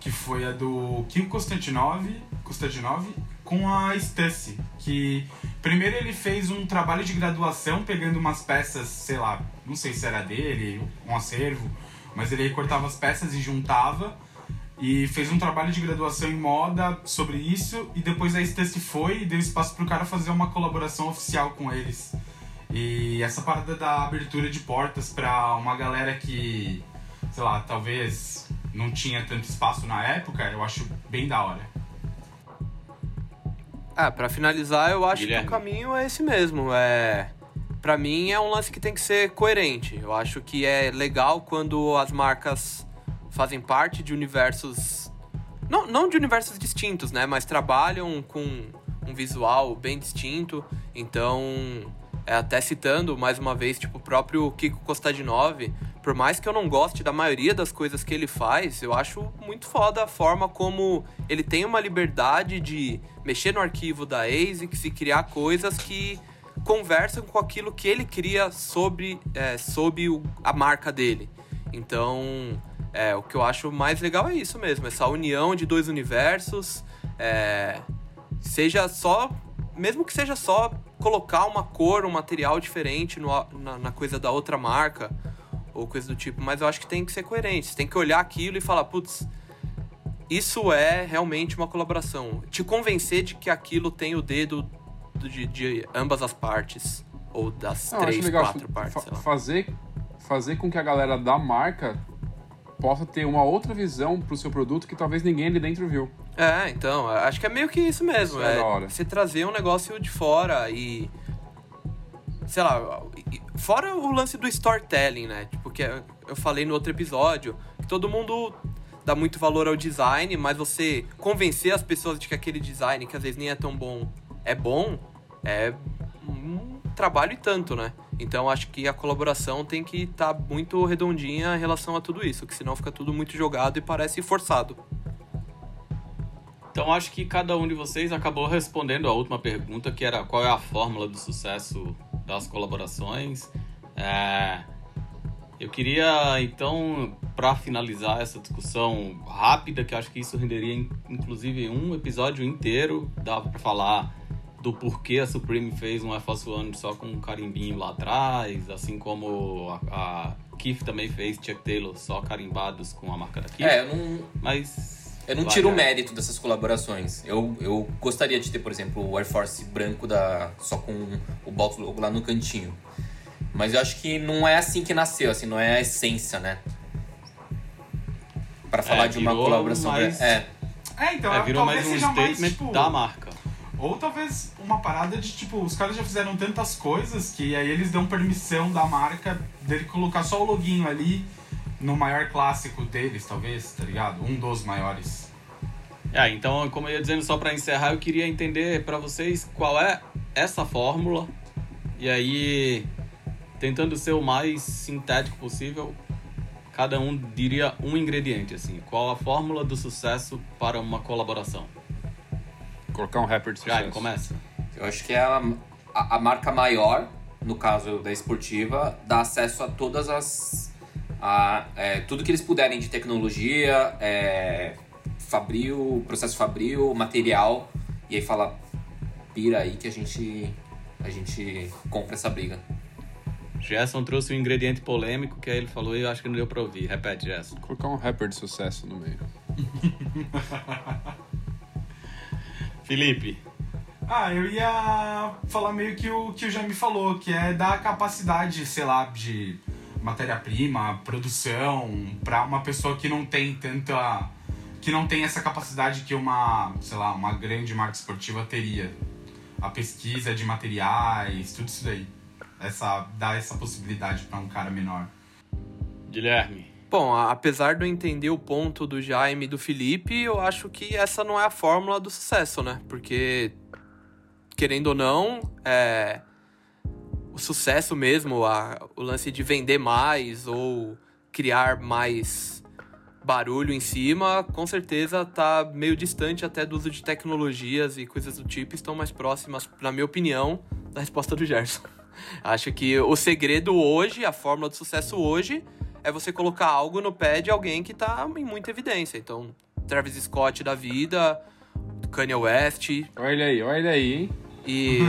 que foi a do Kim Konstantinov, Konstantinov com a Stussy, que primeiro ele fez um trabalho de graduação pegando umas peças, sei lá, não sei se era dele, um acervo, mas ele recortava as peças e juntava e fez um trabalho de graduação em moda sobre isso e depois a Stussy foi e deu espaço pro cara fazer uma colaboração oficial com eles. E essa parada da abertura de portas pra uma galera que, sei lá, talvez não tinha tanto espaço na época, eu acho bem da hora. Ah, pra finalizar, eu acho Guilherme. que o caminho é esse mesmo. É, para mim é um lance que tem que ser coerente. Eu acho que é legal quando as marcas fazem parte de universos não, não de universos distintos, né, mas trabalham com um visual bem distinto. Então, é, até citando mais uma vez, tipo o próprio Kiko Costadinov, por mais que eu não goste da maioria das coisas que ele faz, eu acho muito foda a forma como ele tem uma liberdade de mexer no arquivo da ASICS e criar coisas que conversam com aquilo que ele cria sobre, é, sobre o, a marca dele. Então, é, o que eu acho mais legal é isso mesmo, essa união de dois universos, é, seja só, mesmo que seja só colocar uma cor, um material diferente no, na, na coisa da outra marca, ou coisa do tipo, mas eu acho que tem que ser coerente. Você tem que olhar aquilo e falar, putz, isso é realmente uma colaboração. Te convencer de que aquilo tem o dedo de, de ambas as partes. Ou das Não, três, quatro partes, fa- fazer, fazer com que a galera da marca possa ter uma outra visão pro seu produto que talvez ninguém ali dentro viu. É, então, acho que é meio que isso mesmo. Isso é é você trazer um negócio de fora e. Sei lá, fora o lance do storytelling, né? Tipo, que eu falei no outro episódio, que todo mundo dá muito valor ao design, mas você convencer as pessoas de que aquele design, que às vezes nem é tão bom, é bom, é um trabalho e tanto, né? Então acho que a colaboração tem que estar muito redondinha em relação a tudo isso, que senão fica tudo muito jogado e parece forçado. Então acho que cada um de vocês acabou respondendo a última pergunta, que era qual é a fórmula do sucesso das colaborações. É, Eu queria, então, para finalizar essa discussão rápida, que acho que isso renderia in- inclusive um episódio inteiro, dava para falar do porquê a Supreme fez um Air Force One só com um carimbinho lá atrás, assim como a, a Keith também fez Chuck Taylor só carimbados com a marca da Keith. É, eu não, Mas eu não tiro o mérito dessas colaborações. Eu, eu gostaria de ter, por exemplo, o Air Force branco da, só com o Bolt logo lá no cantinho. Mas eu acho que não é assim que nasceu, assim, não é a essência, né? Pra falar de uma colaboração. mais- É, É, então, É, virou mais um seja mais, statement tipo, da marca. Ou talvez uma parada de, tipo, os caras já fizeram tantas coisas que aí eles dão permissão da marca dele colocar só o loginho ali no maior clássico deles, talvez, tá ligado? Um dos maiores. É, então, como eu ia dizendo, só para encerrar, eu queria entender para vocês qual é essa fórmula. E aí, tentando ser o mais sintético possível, cada um diria um ingrediente, assim. Qual a fórmula do sucesso para uma colaboração? Colocar um rapper de sucesso. Jairo, começa. eu acho que é a, a, a marca maior, no caso da esportiva, dá acesso a todas as. A, é, tudo que eles puderem de tecnologia, é, fabril, processo fabril, material, e aí fala, pira aí que a gente, a gente compra essa briga. Gerson trouxe um ingrediente polêmico que aí ele falou e eu acho que não deu pra ouvir. Repete, Gerson. Colocar um rapper de sucesso no meio. Felipe. Ah, eu ia falar meio que o que o Jaime falou, que é dar capacidade, sei lá, de matéria-prima, produção, pra uma pessoa que não tem tanta. que não tem essa capacidade que uma, sei lá, uma grande marca esportiva teria. A pesquisa de materiais, tudo isso daí. Essa, dar essa possibilidade pra um cara menor. Guilherme. Bom, apesar de eu entender o ponto do Jaime e do Felipe, eu acho que essa não é a fórmula do sucesso, né? Porque, querendo ou não, é, o sucesso mesmo, a- o lance de vender mais ou criar mais barulho em cima, com certeza tá meio distante até do uso de tecnologias e coisas do tipo, estão mais próximas, na minha opinião, da resposta do Gerson. Acho que o segredo hoje, a fórmula do sucesso hoje, é você colocar algo no pé de alguém que tá em muita evidência. Então, Travis Scott da vida, Kanye West Olha aí, olha aí, hein? e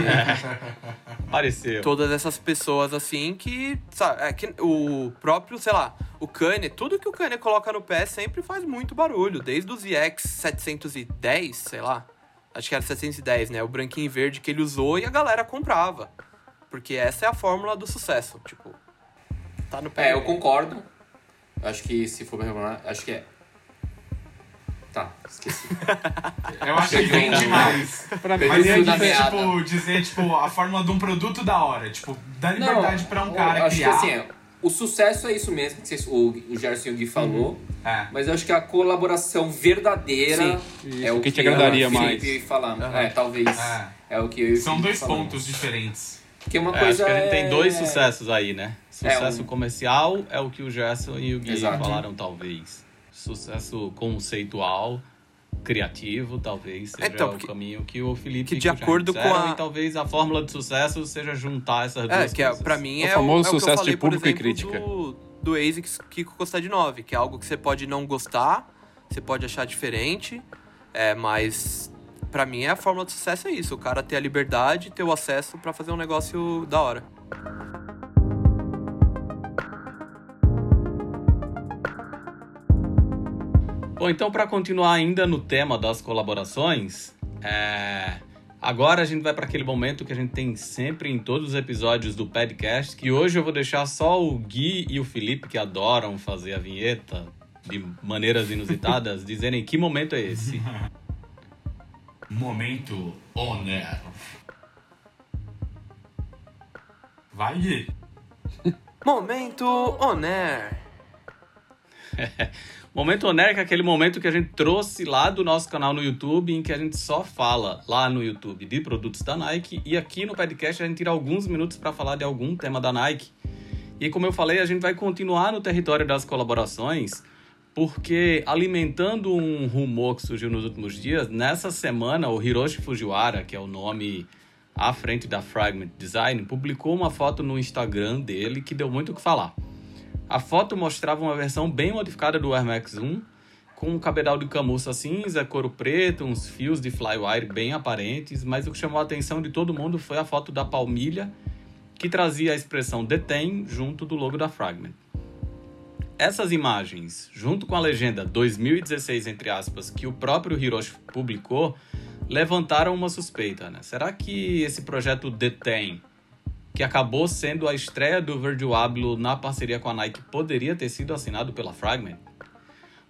Apareceu. todas essas pessoas assim que, sabe, é que o próprio, sei lá, o Kanye, tudo que o Kanye coloca no pé sempre faz muito barulho, desde os EX 710, sei lá. Acho que era 710, né? O branquinho verde que ele usou e a galera comprava. Porque essa é a fórmula do sucesso, tipo, tá no pé. É, eu concordo. Eu acho que se for pra reclamar, acho que é. Tá, esqueci. Eu acho que vem demais. Pra mim, Mas é meada. tipo, dizer, tipo, a fórmula de um produto da hora. Tipo, dá liberdade pra um eu cara acho criar. que assim, o sucesso é isso mesmo que vocês- o, o Gerson e o Gui falou. É. Mas eu acho que a colaboração verdadeira Isso, é o que que, te agradaria mais. falamos. Aham. É, talvez. É. É. o que São dois falamos. pontos diferentes. Porque uma É, coisa acho que a gente é... tem dois sucessos aí, né? Sucesso um- comercial é o que o Gerson e o Gui Exato. falaram, talvez. Sucesso conceitual, criativo, talvez seja Então, o porque- caminho que o Felipe que e de o acordo com a- E talvez a fórmula de sucesso seja juntar essas É, duas que é, pra mim O é famoso é o que eu sucesso de falei, por público e exemplo, crítica. Do, do ASICS Kiko Costadinove, que é algo que você pode não gostar, você pode achar diferente, é, mas pra mim a fórmula de sucesso é isso, o cara ter a liberdade, ter o acesso pra fazer um negócio da hora. Bom, então para continuar ainda no tema das colaborações, é, agora a gente vai para aquele momento que a gente tem sempre em todos os episódios do podcast, que hoje eu vou deixar só o Gui e o Felipe, que adoram fazer a vinheta de maneiras inusitadas, dizerem que momento é esse. Momento Honor. Vai, Gui. Momento Oner. Momento Onérica é aquele momento que a gente trouxe lá do nosso canal no YouTube, em que a gente só fala lá no YouTube de produtos da Nike e aqui no podcast a gente tira alguns minutos para falar de algum tema da Nike. E como eu falei, a gente vai continuar no território das colaborações, porque alimentando um rumor que surgiu nos últimos dias, nessa semana o Hiroshi Fujiwara, que é o nome à frente da Fragment Design, publicou uma foto no Instagram dele que deu muito o que falar. A foto mostrava uma versão bem modificada do Air Max 1, com um cabedal de camurça cinza, couro preto, uns fios de flywire bem aparentes, mas o que chamou a atenção de todo mundo foi a foto da palmilha, que trazia a expressão detém junto do logo da Fragment. Essas imagens, junto com a legenda 2016, entre aspas, que o próprio Hiroshi publicou, levantaram uma suspeita, né? Será que esse projeto detém que acabou sendo a estreia do Virgil Abloh na parceria com a Nike, poderia ter sido assinado pela Fragment?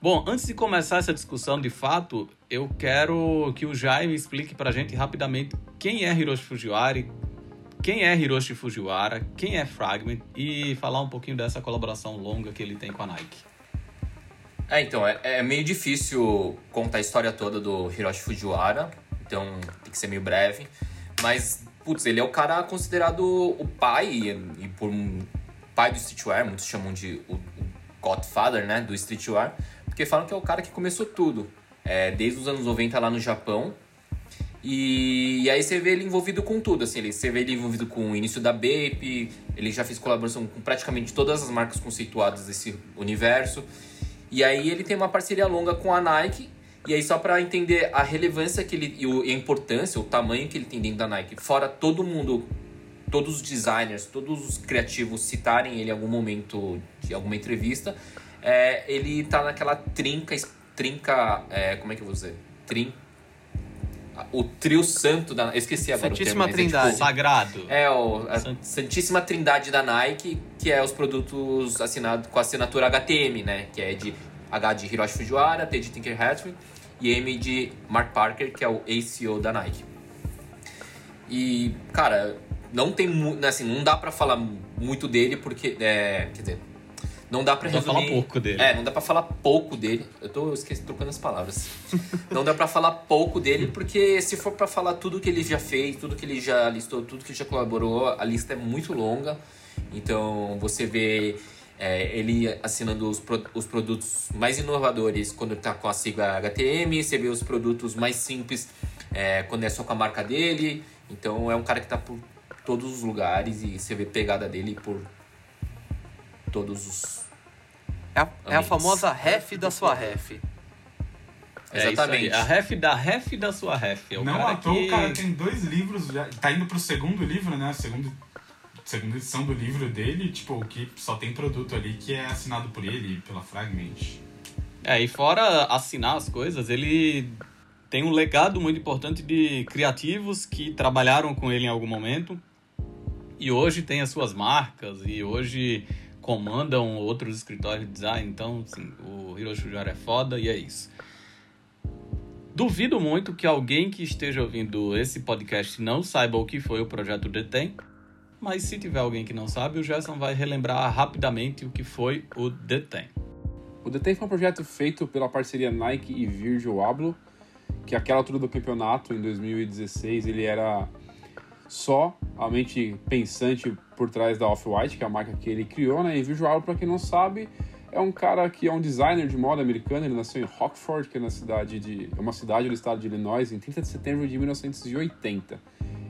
Bom, antes de começar essa discussão de fato, eu quero que o Jaime explique pra gente rapidamente quem é Hiroshi Fujiwara, quem é Hiroshi Fujiwara, quem é Fragment e falar um pouquinho dessa colaboração longa que ele tem com a Nike. É, então, é, é meio difícil contar a história toda do Hiroshi Fujiwara, então tem que ser meio breve. Mas, putz, ele é o cara considerado o pai, e, e por um pai do streetwear, muitos chamam de o, o Godfather, né, do streetwear, porque falam que é o cara que começou tudo, é, desde os anos 90 lá no Japão. E, e aí você vê ele envolvido com tudo, assim, ele, você vê ele envolvido com o início da Bape, ele já fez colaboração com praticamente todas as marcas conceituadas desse universo. E aí ele tem uma parceria longa com a Nike. E aí só pra entender a relevância que ele e a importância, o tamanho que ele tem dentro da Nike, fora todo mundo, todos os designers, todos os criativos citarem ele em algum momento de alguma entrevista, é, ele tá naquela trinca, trinca, é, como é que eu vou dizer? Trin, o trio santo da, eu esqueci agora Santíssima o termo, mas é, tipo, Trindade. Sagrado. é, o, Santíssima Trindade da Nike, que é os produtos assinados com a assinatura HTM, né? Que é de H de Hiroshi Fujiwara, T de Tinker Hatfield e M de Mark Parker, que é o ACO da Nike. E, cara, não tem mu- assim, não dá pra falar muito dele porque é, quer dizer, não dá pra resumir. falar pouco dele. É, não dá pra falar pouco dele. Eu tô esqueci, trocando as palavras. não dá pra falar pouco dele, porque se for pra falar tudo que ele já fez, tudo que ele já listou, tudo que ele já colaborou, a lista é muito longa. Então você vê é, ele assinando os, pro- os produtos mais inovadores quando tá com a sigla HTM, você vê os produtos mais simples é, quando é só com a marca dele. Então é um cara que tá por todos os lugares e você vê pegada dele por todos os É a, é a famosa ref da sua ref. É Exatamente. Isso aí, a ref da ref da sua ref. É o Não cara à toa que... o cara tem dois livros, já, tá indo pro segundo livro, né? A segunda, edição do livro dele, tipo, que só tem produto ali que é assinado por ele, pela Fragment. É, e fora assinar as coisas, ele tem um legado muito importante de criativos que trabalharam com ele em algum momento e hoje tem as suas marcas e hoje comandam outros escritórios de design. Então, assim, o Hiroshi Fujiwara é foda e é isso. Duvido muito que alguém que esteja ouvindo esse podcast não saiba o que foi o projeto Detém, mas se tiver alguém que não sabe, o Gerson vai relembrar rapidamente o que foi o Detém. O Detém foi um projeto feito pela parceria Nike e Virgil Abloh, que aquela altura do campeonato, em 2016, ele era só a mente pensante por trás da Off-White, que é a marca que ele criou, né? E Virgil para quem não sabe, é um cara que é um designer de moda americano. Ele nasceu em Rockford, que é na cidade de, é uma cidade do estado de Illinois, em 30 de setembro de 1980.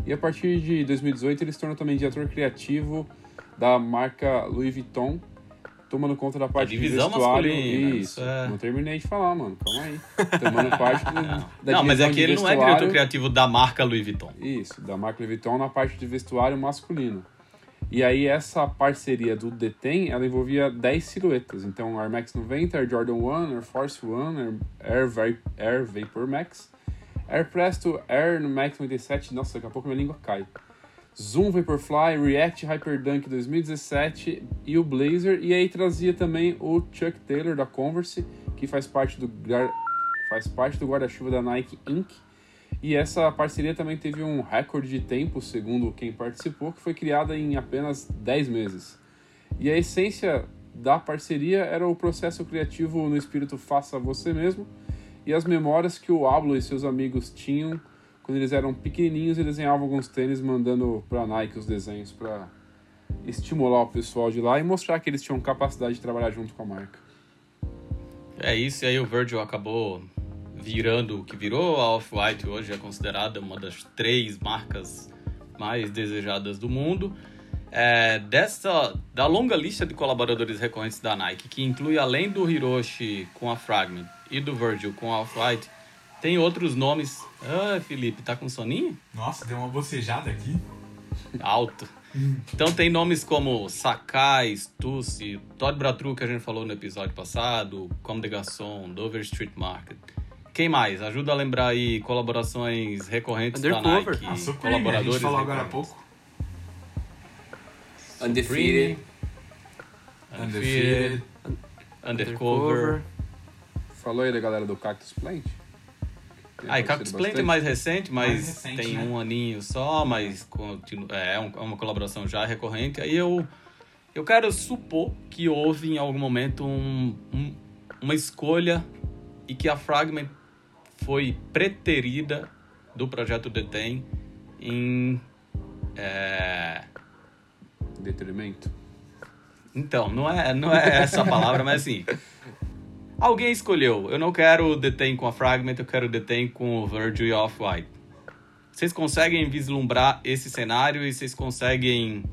E a partir de 2018 ele se tornou também diretor criativo da marca Louis Vuitton, tomando conta da parte de vestuário. Isso. É... Não terminei de falar, mano. Calma aí. Tomando parte do, não. da Não, mas é que ele não é diretor criativo da marca Louis Vuitton. Isso, da marca Louis Vuitton na parte de vestuário masculino. E aí essa parceria do Detém, ela envolvia 10 silhuetas. Então Air Max 90, Air Jordan 1, Air Force 1, Air, Air, Air Vapor Max, Air Presto, Air Max 97, nossa, daqui a pouco minha língua cai. Zoom Vaporfly, React Hyperdunk 2017 e o Blazer. E aí trazia também o Chuck Taylor da Converse, que faz parte do, faz parte do guarda-chuva da Nike Inc. E essa parceria também teve um recorde de tempo, segundo quem participou, que foi criada em apenas 10 meses. E a essência da parceria era o processo criativo no espírito faça você mesmo e as memórias que o Ablo e seus amigos tinham quando eles eram pequenininhos e desenhavam alguns tênis mandando para Nike os desenhos para estimular o pessoal de lá e mostrar que eles tinham capacidade de trabalhar junto com a marca. É isso, e aí o Virgil acabou virando o que virou. A Off-White hoje é considerada uma das três marcas mais desejadas do mundo. É, dessa, da longa lista de colaboradores recorrentes da Nike, que inclui além do Hiroshi com a Fragment e do Virgil com a Off-White, tem outros nomes. Ah, Felipe, tá com soninho? Nossa, deu uma bocejada aqui. Alto. Então tem nomes como Sakai, Stussy, Todd Bratru, que a gente falou no episódio passado, Comme des Garçons, Dover Street Market. Quem mais? Ajuda a lembrar aí colaborações recorrentes Undercover. da Nike. A Supreme, colaboradores a gente falou agora há pouco. Undefeated. Undefeated. Undercover. Falou aí da galera do Cactus Plant? Ah, e Cactus Plant é mais recente, mas mais recente, tem né? um aninho só, mas continua, é, é uma colaboração já recorrente. Aí eu, eu quero supor que houve em algum momento um, um, uma escolha e que a Fragment foi preterida do projeto Detém em. É... Detrimento? Então, não é, não é essa a palavra, mas assim. Alguém escolheu. Eu não quero Detém com a Fragment, eu quero Detém com o Virgil e Off-White. Vocês conseguem vislumbrar esse cenário e vocês conseguem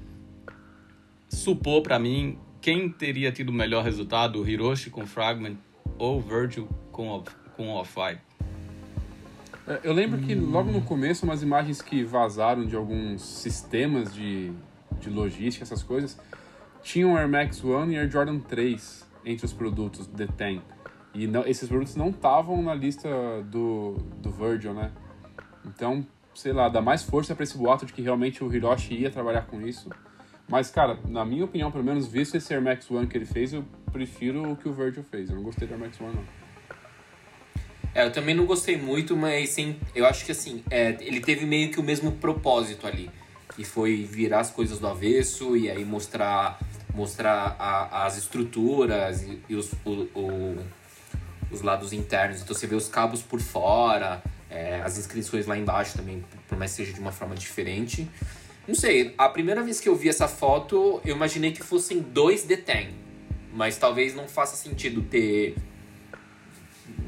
supor para mim quem teria tido o melhor resultado, Hiroshi com Fragment ou Virgil com, com Off-White? É, eu lembro que logo no começo, umas imagens que vazaram de alguns sistemas de, de logística, essas coisas, tinham Air Max One e Air Jordan 3 entre os produtos The Ten. E não, esses produtos não estavam na lista do, do Virgil, né? Então, sei lá, dá mais força para esse boato de que realmente o Hiroshi ia trabalhar com isso. Mas, cara, na minha opinião, pelo menos visto esse Air Max One que ele fez, eu prefiro o que o Virgil fez. Eu não gostei do Air Max One, não. É, eu também não gostei muito, mas sim, eu acho que assim, é, ele teve meio que o mesmo propósito ali. Que foi virar as coisas do avesso e aí mostrar, mostrar a, as estruturas e, e os, o, o, os lados internos. Então você vê os cabos por fora, é, as inscrições lá embaixo também, por mais que seja de uma forma diferente. Não sei, a primeira vez que eu vi essa foto, eu imaginei que fossem dois detém. Mas talvez não faça sentido ter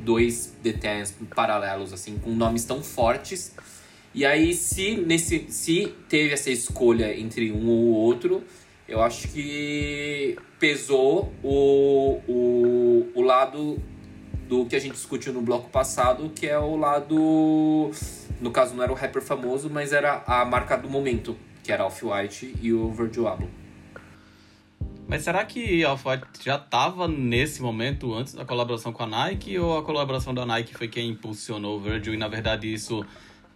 dois detens paralelos, assim, com nomes tão fortes. E aí, se, nesse, se teve essa escolha entre um ou outro, eu acho que pesou o, o, o lado do que a gente discutiu no bloco passado, que é o lado. No caso, não era o rapper famoso, mas era a marca do momento, que era Off-White e o Virgil Abloh. Mas será que a Off-White já estava nesse momento antes da colaboração com a Nike? Ou a colaboração da Nike foi quem impulsionou o Virgil? E na verdade isso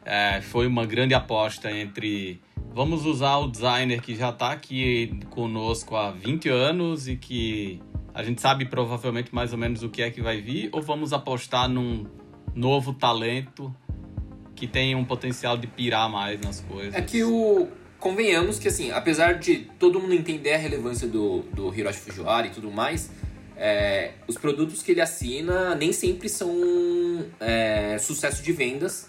é, foi uma grande aposta entre vamos usar o designer que já está aqui conosco há 20 anos e que a gente sabe provavelmente mais ou menos o que é que vai vir? Ou vamos apostar num novo talento que tem um potencial de pirar mais nas coisas? É que o convenhamos que, assim, apesar de todo mundo entender a relevância do, do Hiroshi Fujiwara e tudo mais, é, os produtos que ele assina nem sempre são é, sucesso de vendas,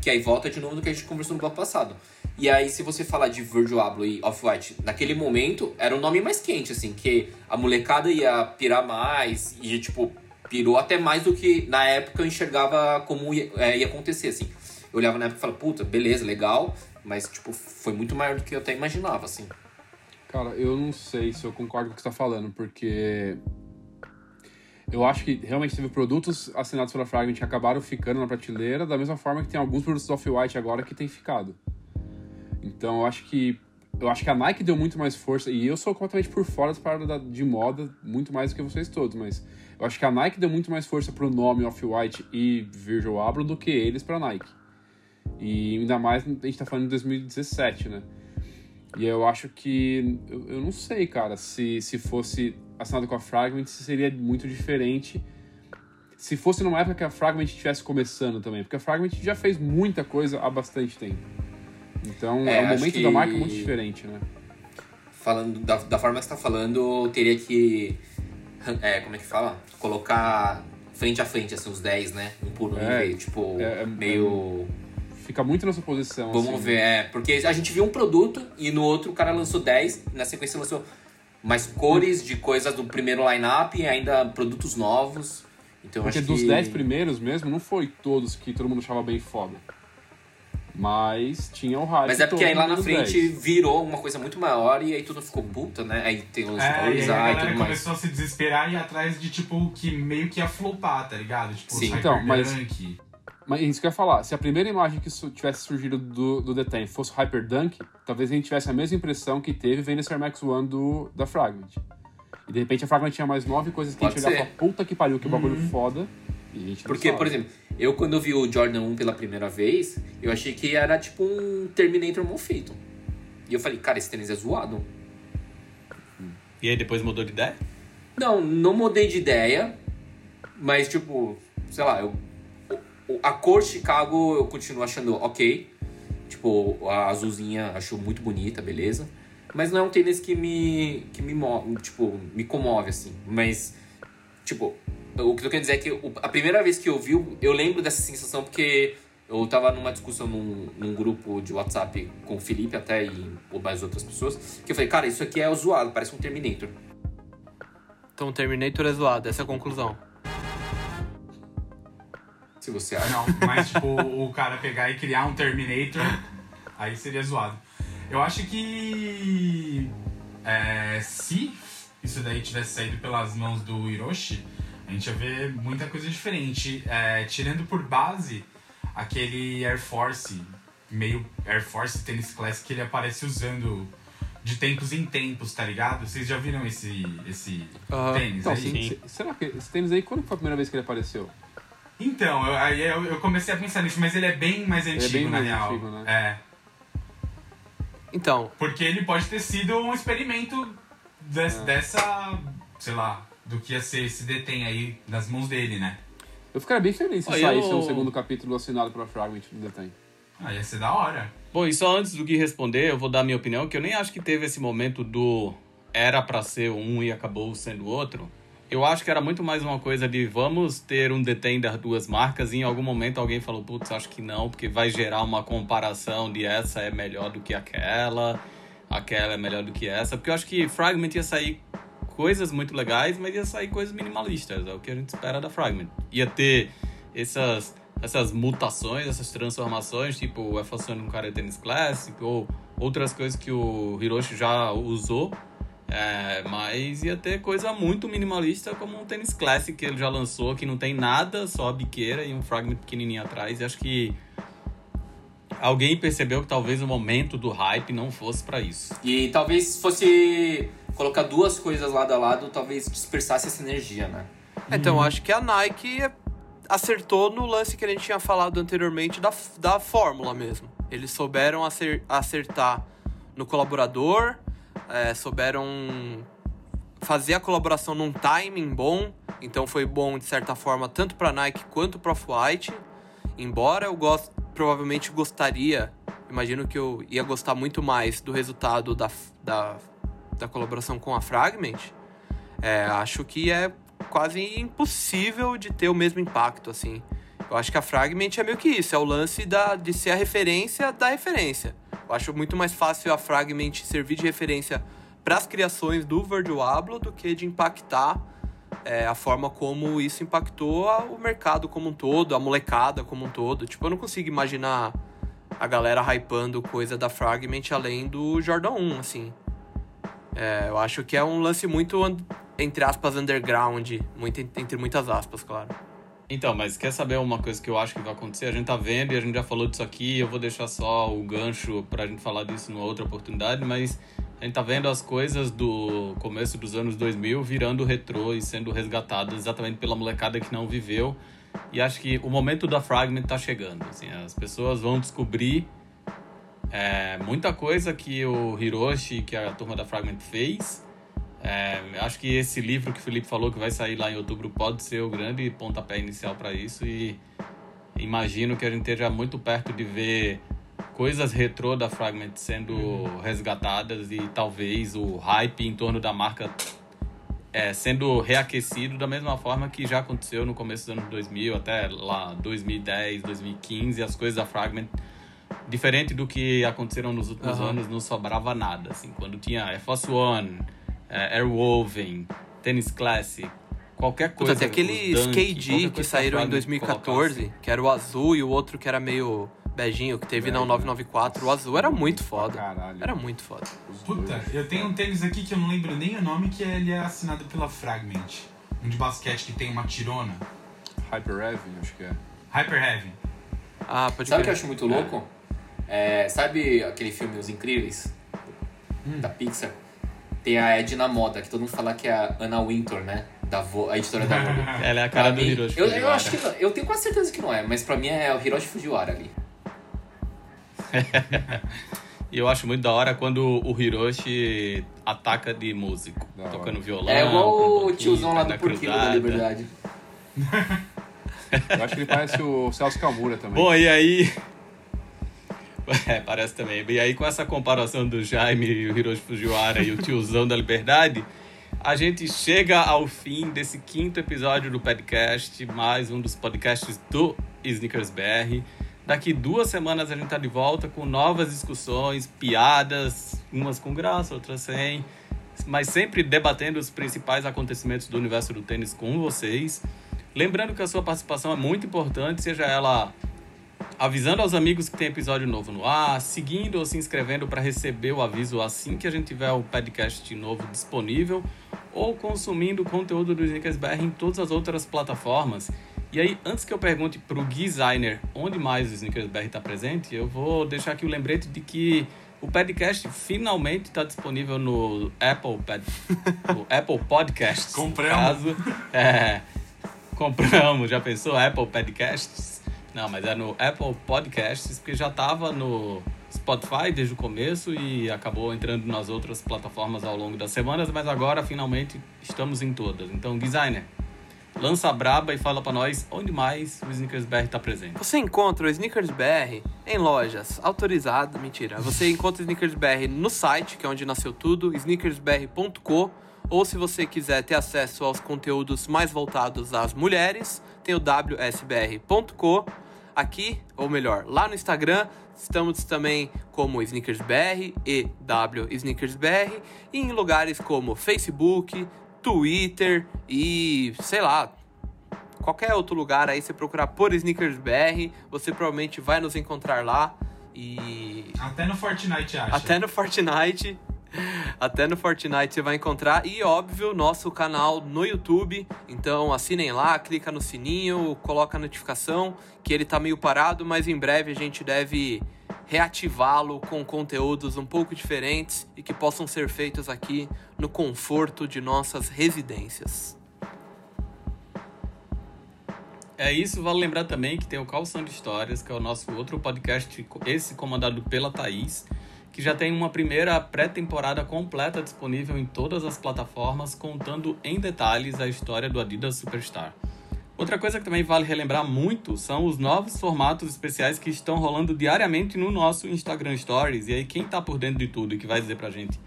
que aí volta de novo do que a gente conversou no bloco passado. E aí, se você falar de Virgil Abloh e Off-White, naquele momento, era o nome mais quente, assim, que a molecada ia pirar mais, e, tipo, pirou até mais do que na época eu enxergava como ia, é, ia acontecer, assim. Eu olhava na época e falava, puta, beleza, legal, mas, tipo, foi muito maior do que eu até imaginava, assim. Cara, eu não sei se eu concordo com o que você tá falando, porque eu acho que realmente teve produtos assinados pela Fragment que acabaram ficando na prateleira, da mesma forma que tem alguns produtos Off-White agora que tem ficado. Então eu acho que eu acho que a Nike deu muito mais força, e eu sou completamente por fora das paradas de moda, muito mais do que vocês todos, mas eu acho que a Nike deu muito mais força pro nome Off-White e Virgil Abloh do que eles pra Nike. E ainda mais a gente tá falando de 2017, né? E eu acho que. Eu, eu não sei, cara, se, se fosse assinado com a Fragment, seria muito diferente. Se fosse numa época que a Fragment estivesse começando também, porque a Fragment já fez muita coisa há bastante tempo. Então é, é um momento que... da marca muito diferente, né? Falando da, da forma que você tá falando, teria que. É, como é que fala? Colocar frente a frente, assim, os 10, né? Um por um, é, tipo, é, é meio. Fica muito nessa posição. Vamos assim. ver, é. Porque a gente viu um produto e no outro o cara lançou 10, na sequência lançou mais cores de coisas do primeiro line-up e ainda produtos novos. Então, Porque acho dos que... 10 primeiros mesmo, não foi todos que todo mundo achava bem foda. Mas tinha o hype. Mas é porque aí lá na frente 10. virou uma coisa muito maior e aí tudo ficou puta, né? Aí tem os é, e, e tudo mais. começou a se desesperar e ir atrás de tipo que meio que ia flopar, tá ligado? Tipo, Sim. Então, mas, mas isso que eu ia falar, se a primeira imagem que tivesse surgido do, do The fosse o Hyperdunk, talvez a gente tivesse a mesma impressão que teve vendo esse Air Max One do, da Fragment. E de repente a Fragment tinha mais nove coisas que Pode a gente olhava e falava, puta que pariu, que uhum. bagulho foda. E a gente Porque, por exemplo, eu quando eu vi o Jordan 1 pela primeira vez, eu achei que era tipo um Terminator mal feito. E eu falei, cara, esse tênis é zoado. E aí depois mudou de ideia? Não, não mudei de ideia, mas tipo, sei lá, eu, a cor Chicago eu continuo achando ok. Tipo, a azulzinha acho muito bonita, beleza. Mas não é um tênis que me, que me tipo, me comove, assim. Mas, tipo, o que eu quero dizer é que a primeira vez que eu vi, eu lembro dessa sensação porque eu tava numa discussão num, num, grupo de WhatsApp com o Felipe até e mais outras pessoas, que eu falei, cara, isso aqui é zoado, parece um Terminator. Então Terminator é zoado, essa é a conclusão. Se você acha. Não, mas tipo, o cara pegar e criar um Terminator, aí seria zoado. Eu acho que é, se isso daí tivesse saído pelas mãos do Hiroshi, a gente ia ver muita coisa diferente. É, tirando por base aquele Air Force, meio Air Force Tennis Classic que ele aparece usando de tempos em tempos, tá ligado? Vocês já viram esse, esse uh, tênis então, aí? Sim. Será que esse tênis aí, quando foi a primeira vez que ele apareceu? Então, eu, aí eu, eu, comecei a pensar nisso, mas ele é bem mais antigo, é bem na mais real. Antigo, né? É. Então. Porque ele pode ter sido um experimento des, é. dessa, sei lá, do que ia ser esse detém aí nas mãos dele, né? Eu ficaria bem feliz se saísse eu... um segundo capítulo assinado pela Fragment do detém. Ah, ia ser da hora. Bom, e só antes do Gui responder, eu vou dar minha opinião, que eu nem acho que teve esse momento do era para ser um e acabou sendo outro. Eu acho que era muito mais uma coisa de vamos ter um detém das duas marcas e em algum momento alguém falou, putz, acho que não, porque vai gerar uma comparação de essa é melhor do que aquela, aquela é melhor do que essa, porque eu acho que Fragment ia sair coisas muito legais, mas ia sair coisas minimalistas, é o que a gente espera da Fragment. Ia ter essas, essas mutações, essas transformações, tipo o F-Sonic um cara Tennis Classic, ou outras coisas que o Hiroshi já usou, é, mas ia ter coisa muito minimalista como um tênis Classic que ele já lançou, que não tem nada, só a biqueira e um fragment pequenininho atrás, e acho que alguém percebeu que talvez o momento do hype não fosse para isso. E talvez fosse colocar duas coisas lado a lado talvez dispersasse essa energia, né? Então, hum. acho que a Nike acertou no lance que a gente tinha falado anteriormente da, da fórmula mesmo. Eles souberam acertar no colaborador, é, souberam fazer a colaboração num timing bom, então foi bom de certa forma tanto para Nike quanto para Off-White. Embora eu gost, provavelmente gostaria, imagino que eu ia gostar muito mais do resultado da, da da colaboração com a Fragment, é, acho que é quase impossível de ter o mesmo impacto, assim. Eu acho que a Fragment é meio que isso, é o lance da, de ser a referência da referência. Eu acho muito mais fácil a Fragment servir de referência para as criações do Virgil Abloh do que de impactar é, a forma como isso impactou o mercado como um todo, a molecada como um todo. Tipo, eu não consigo imaginar a galera hypando coisa da Fragment além do Jordan 1, assim. É, eu acho que é um lance muito, entre aspas, underground, muito, entre muitas aspas, claro. Então, mas quer saber uma coisa que eu acho que vai acontecer? A gente tá vendo e a gente já falou disso aqui, eu vou deixar só o gancho pra gente falar disso numa outra oportunidade, mas a gente tá vendo as coisas do começo dos anos 2000 virando retrô e sendo resgatadas exatamente pela molecada que não viveu. E acho que o momento da Fragment tá chegando. Assim, as pessoas vão descobrir é, muita coisa que o Hiroshi, que a turma da Fragment fez é, acho que esse livro que o Felipe falou que vai sair lá em outubro pode ser o grande pontapé inicial para isso e imagino que a gente esteja muito perto de ver coisas retrô da Fragment sendo uhum. resgatadas e talvez o hype em torno da marca é, sendo reaquecido da mesma forma que já aconteceu no começo dos anos 2000 até lá 2010, 2015, as coisas da Fragment diferente do que aconteceram nos últimos uhum. anos, não sobrava nada assim, quando tinha Air Force One é, Airwoven, Tennis Classic, qualquer coisa. Puta, tem aqueles KD que saíram em 2014, assim. que era o azul e o outro que era meio beijinho, que teve na 994. O azul era muito foda. Era muito foda. Puta, eu tenho um tênis aqui que eu não lembro nem o nome, que ele é assinado pela Fragment. Um de basquete que tem uma tirona. Hyper Heavy, acho que é. Hyper Heavy. Ah, pode Sabe o que eu acho muito louco? É. É, sabe aquele filme Os Incríveis? Hum. Da Pixar? Tem a Edna Moda, que todo mundo fala que é a Anna Wintour, né? Da Vo, a editora da Vogue. Ela é a cara pra do mim, Hiroshi eu, eu acho que não, eu tenho quase certeza que não é, mas pra mim é o Hiroshi Fujiwara ali. E eu acho muito da hora quando o Hiroshi ataca de músico, da tocando hora. violão. É igual o tiozão lá do Porquinho da Liberdade. eu acho que ele parece o Celso Camura também. Bom, e aí, É, parece também. E aí, com essa comparação do Jaime e o Hiroshi Fujiwara e o tiozão da liberdade, a gente chega ao fim desse quinto episódio do podcast, mais um dos podcasts do Sneakers BR. Daqui duas semanas a gente tá de volta com novas discussões, piadas, umas com graça, outras sem, mas sempre debatendo os principais acontecimentos do universo do tênis com vocês. Lembrando que a sua participação é muito importante, seja ela avisando aos amigos que tem episódio novo no ar, seguindo ou se inscrevendo para receber o aviso assim que a gente tiver o podcast novo disponível, ou consumindo o conteúdo do Sneakers BR em todas as outras plataformas. E aí, antes que eu pergunte para o designer onde mais o Sneakers BR está presente, eu vou deixar aqui o lembrete de que o podcast finalmente está disponível no Apple, Pad, Apple Podcasts. Compramos. Caso, é, compramos, já pensou? Apple Podcasts. Não, mas é no Apple Podcasts, porque já estava no Spotify desde o começo e acabou entrando nas outras plataformas ao longo das semanas, mas agora finalmente estamos em todas. Então, designer, lança a braba e fala para nós onde mais o Sneakers BR está presente. Você encontra o Sneakers BR em lojas autorizadas, mentira. Você encontra o Sneakers BR no site, que é onde nasceu tudo, sneakersbr.co, ou se você quiser ter acesso aos conteúdos mais voltados às mulheres, tem o WSBR.co. Aqui, ou melhor, lá no Instagram, estamos também como SneakersBR e WSneakersBR, e em lugares como Facebook, Twitter e sei lá, qualquer outro lugar aí, você procurar por SneakersBR, você provavelmente vai nos encontrar lá. E. Até no Fortnite, acho. Até no Fortnite. Até no Fortnite você vai encontrar. E óbvio, nosso canal no YouTube. Então assinem lá, clica no sininho, coloca a notificação, que ele tá meio parado, mas em breve a gente deve reativá-lo com conteúdos um pouco diferentes e que possam ser feitos aqui no conforto de nossas residências. É isso, vale lembrar também que tem o Calção de Histórias, que é o nosso outro podcast, esse comandado pela Thaís que já tem uma primeira pré-temporada completa disponível em todas as plataformas, contando em detalhes a história do Adidas Superstar. Outra coisa que também vale relembrar muito são os novos formatos especiais que estão rolando diariamente no nosso Instagram Stories. E aí, quem tá por dentro de tudo e que vai dizer pra gente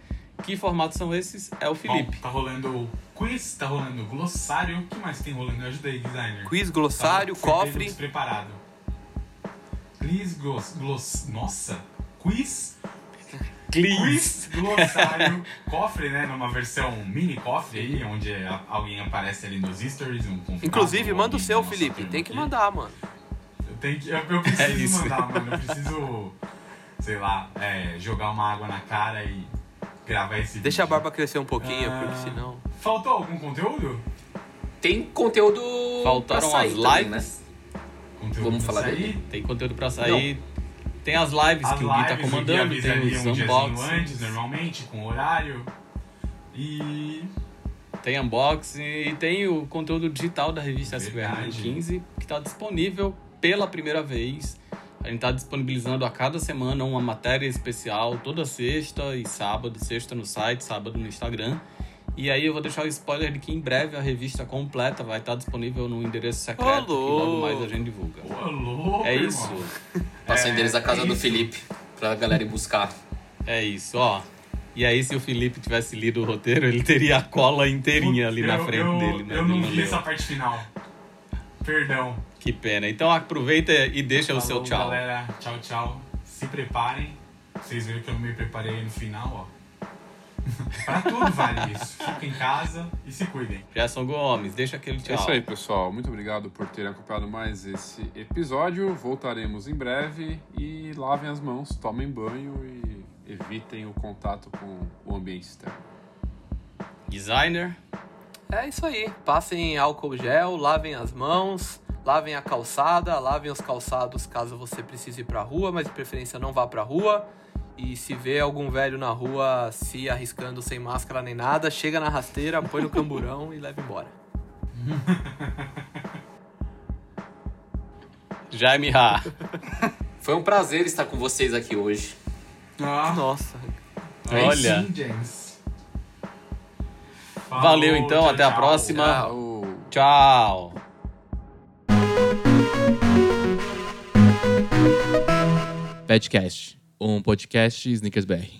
que formatos são esses é o Felipe. Bom, tá rolando quiz, tá rolando glossário. O que mais tem rolando? Ajuda aí, designer. Quiz, glossário, tá, cofre. Preparado. Quiz, gloss, gloss. Nossa! Quiz, Quiz. Quiz glossário, cofre, né? Numa versão mini cofre aí, onde alguém aparece ali nos stories. Um Inclusive, manda o seu, Felipe. Tem que aqui. mandar, mano. Eu, tenho que- eu, eu preciso É mandar, mano. Eu preciso, sei lá, é, jogar uma água na cara e gravar esse vídeo. Deixa a barba crescer um pouquinho, Ah. porque senão. Faltou algum conteúdo? Tem conteúdo. Faltaram pra sair as também, lives. Conteúdo Vamos pra falar sair? dele? Tem conteúdo pra sair. Tem as lives As que o Gui tá o comandando, tem os um unboxings, antes, normalmente, com horário. E tem unboxing e tem o conteúdo digital da revista SBR Verdade. 15 que está disponível pela primeira vez. A gente está disponibilizando a cada semana uma matéria especial, toda sexta e sábado, sexta no site, sábado no Instagram. E aí eu vou deixar o spoiler de que em breve a revista completa vai estar disponível no endereço secreto que logo mais a gente divulga. Louco, É isso. Passa o É, endereço da casa é do. Felipe pra galera ir buscar. É isso, ó. E aí, se o Felipe tivesse lido o roteiro, ele teria a cola inteirinha ali na Eu- frente eu, dele, né? Eu não não vi essa parte final. Perdão. Que pena. Então aproveita e deixa o seu Falou, tchau. galera. Tchau, tchau. Se preparem. Vocês viram que eu não me preparei no final, ó. pra tudo vale isso. Fiquem em casa e se cuidem. Gerson Gomes, deixa aquele tchau. É isso aí, pessoal. Muito obrigado por terem acompanhado mais esse episódio. Voltaremos em breve e lavem as mãos, tomem banho e evitem o contato com o ambiente externo. Designer. É isso aí. Passem álcool gel, lavem as mãos, lavem a calçada, lavem os calçados caso você precise ir pra rua, mas de preferência não vá pra rua. E se vê algum velho na rua se arriscando sem máscara nem nada, chega na rasteira, põe no camburão e leva embora. Jaime Ha. Foi um prazer estar com vocês aqui hoje. Ah, Nossa. aí Olha. sim, James. Valeu, então, tchau, até a tchau. próxima. Tchau. Tchau. Petcast, um podcast Snickers BR.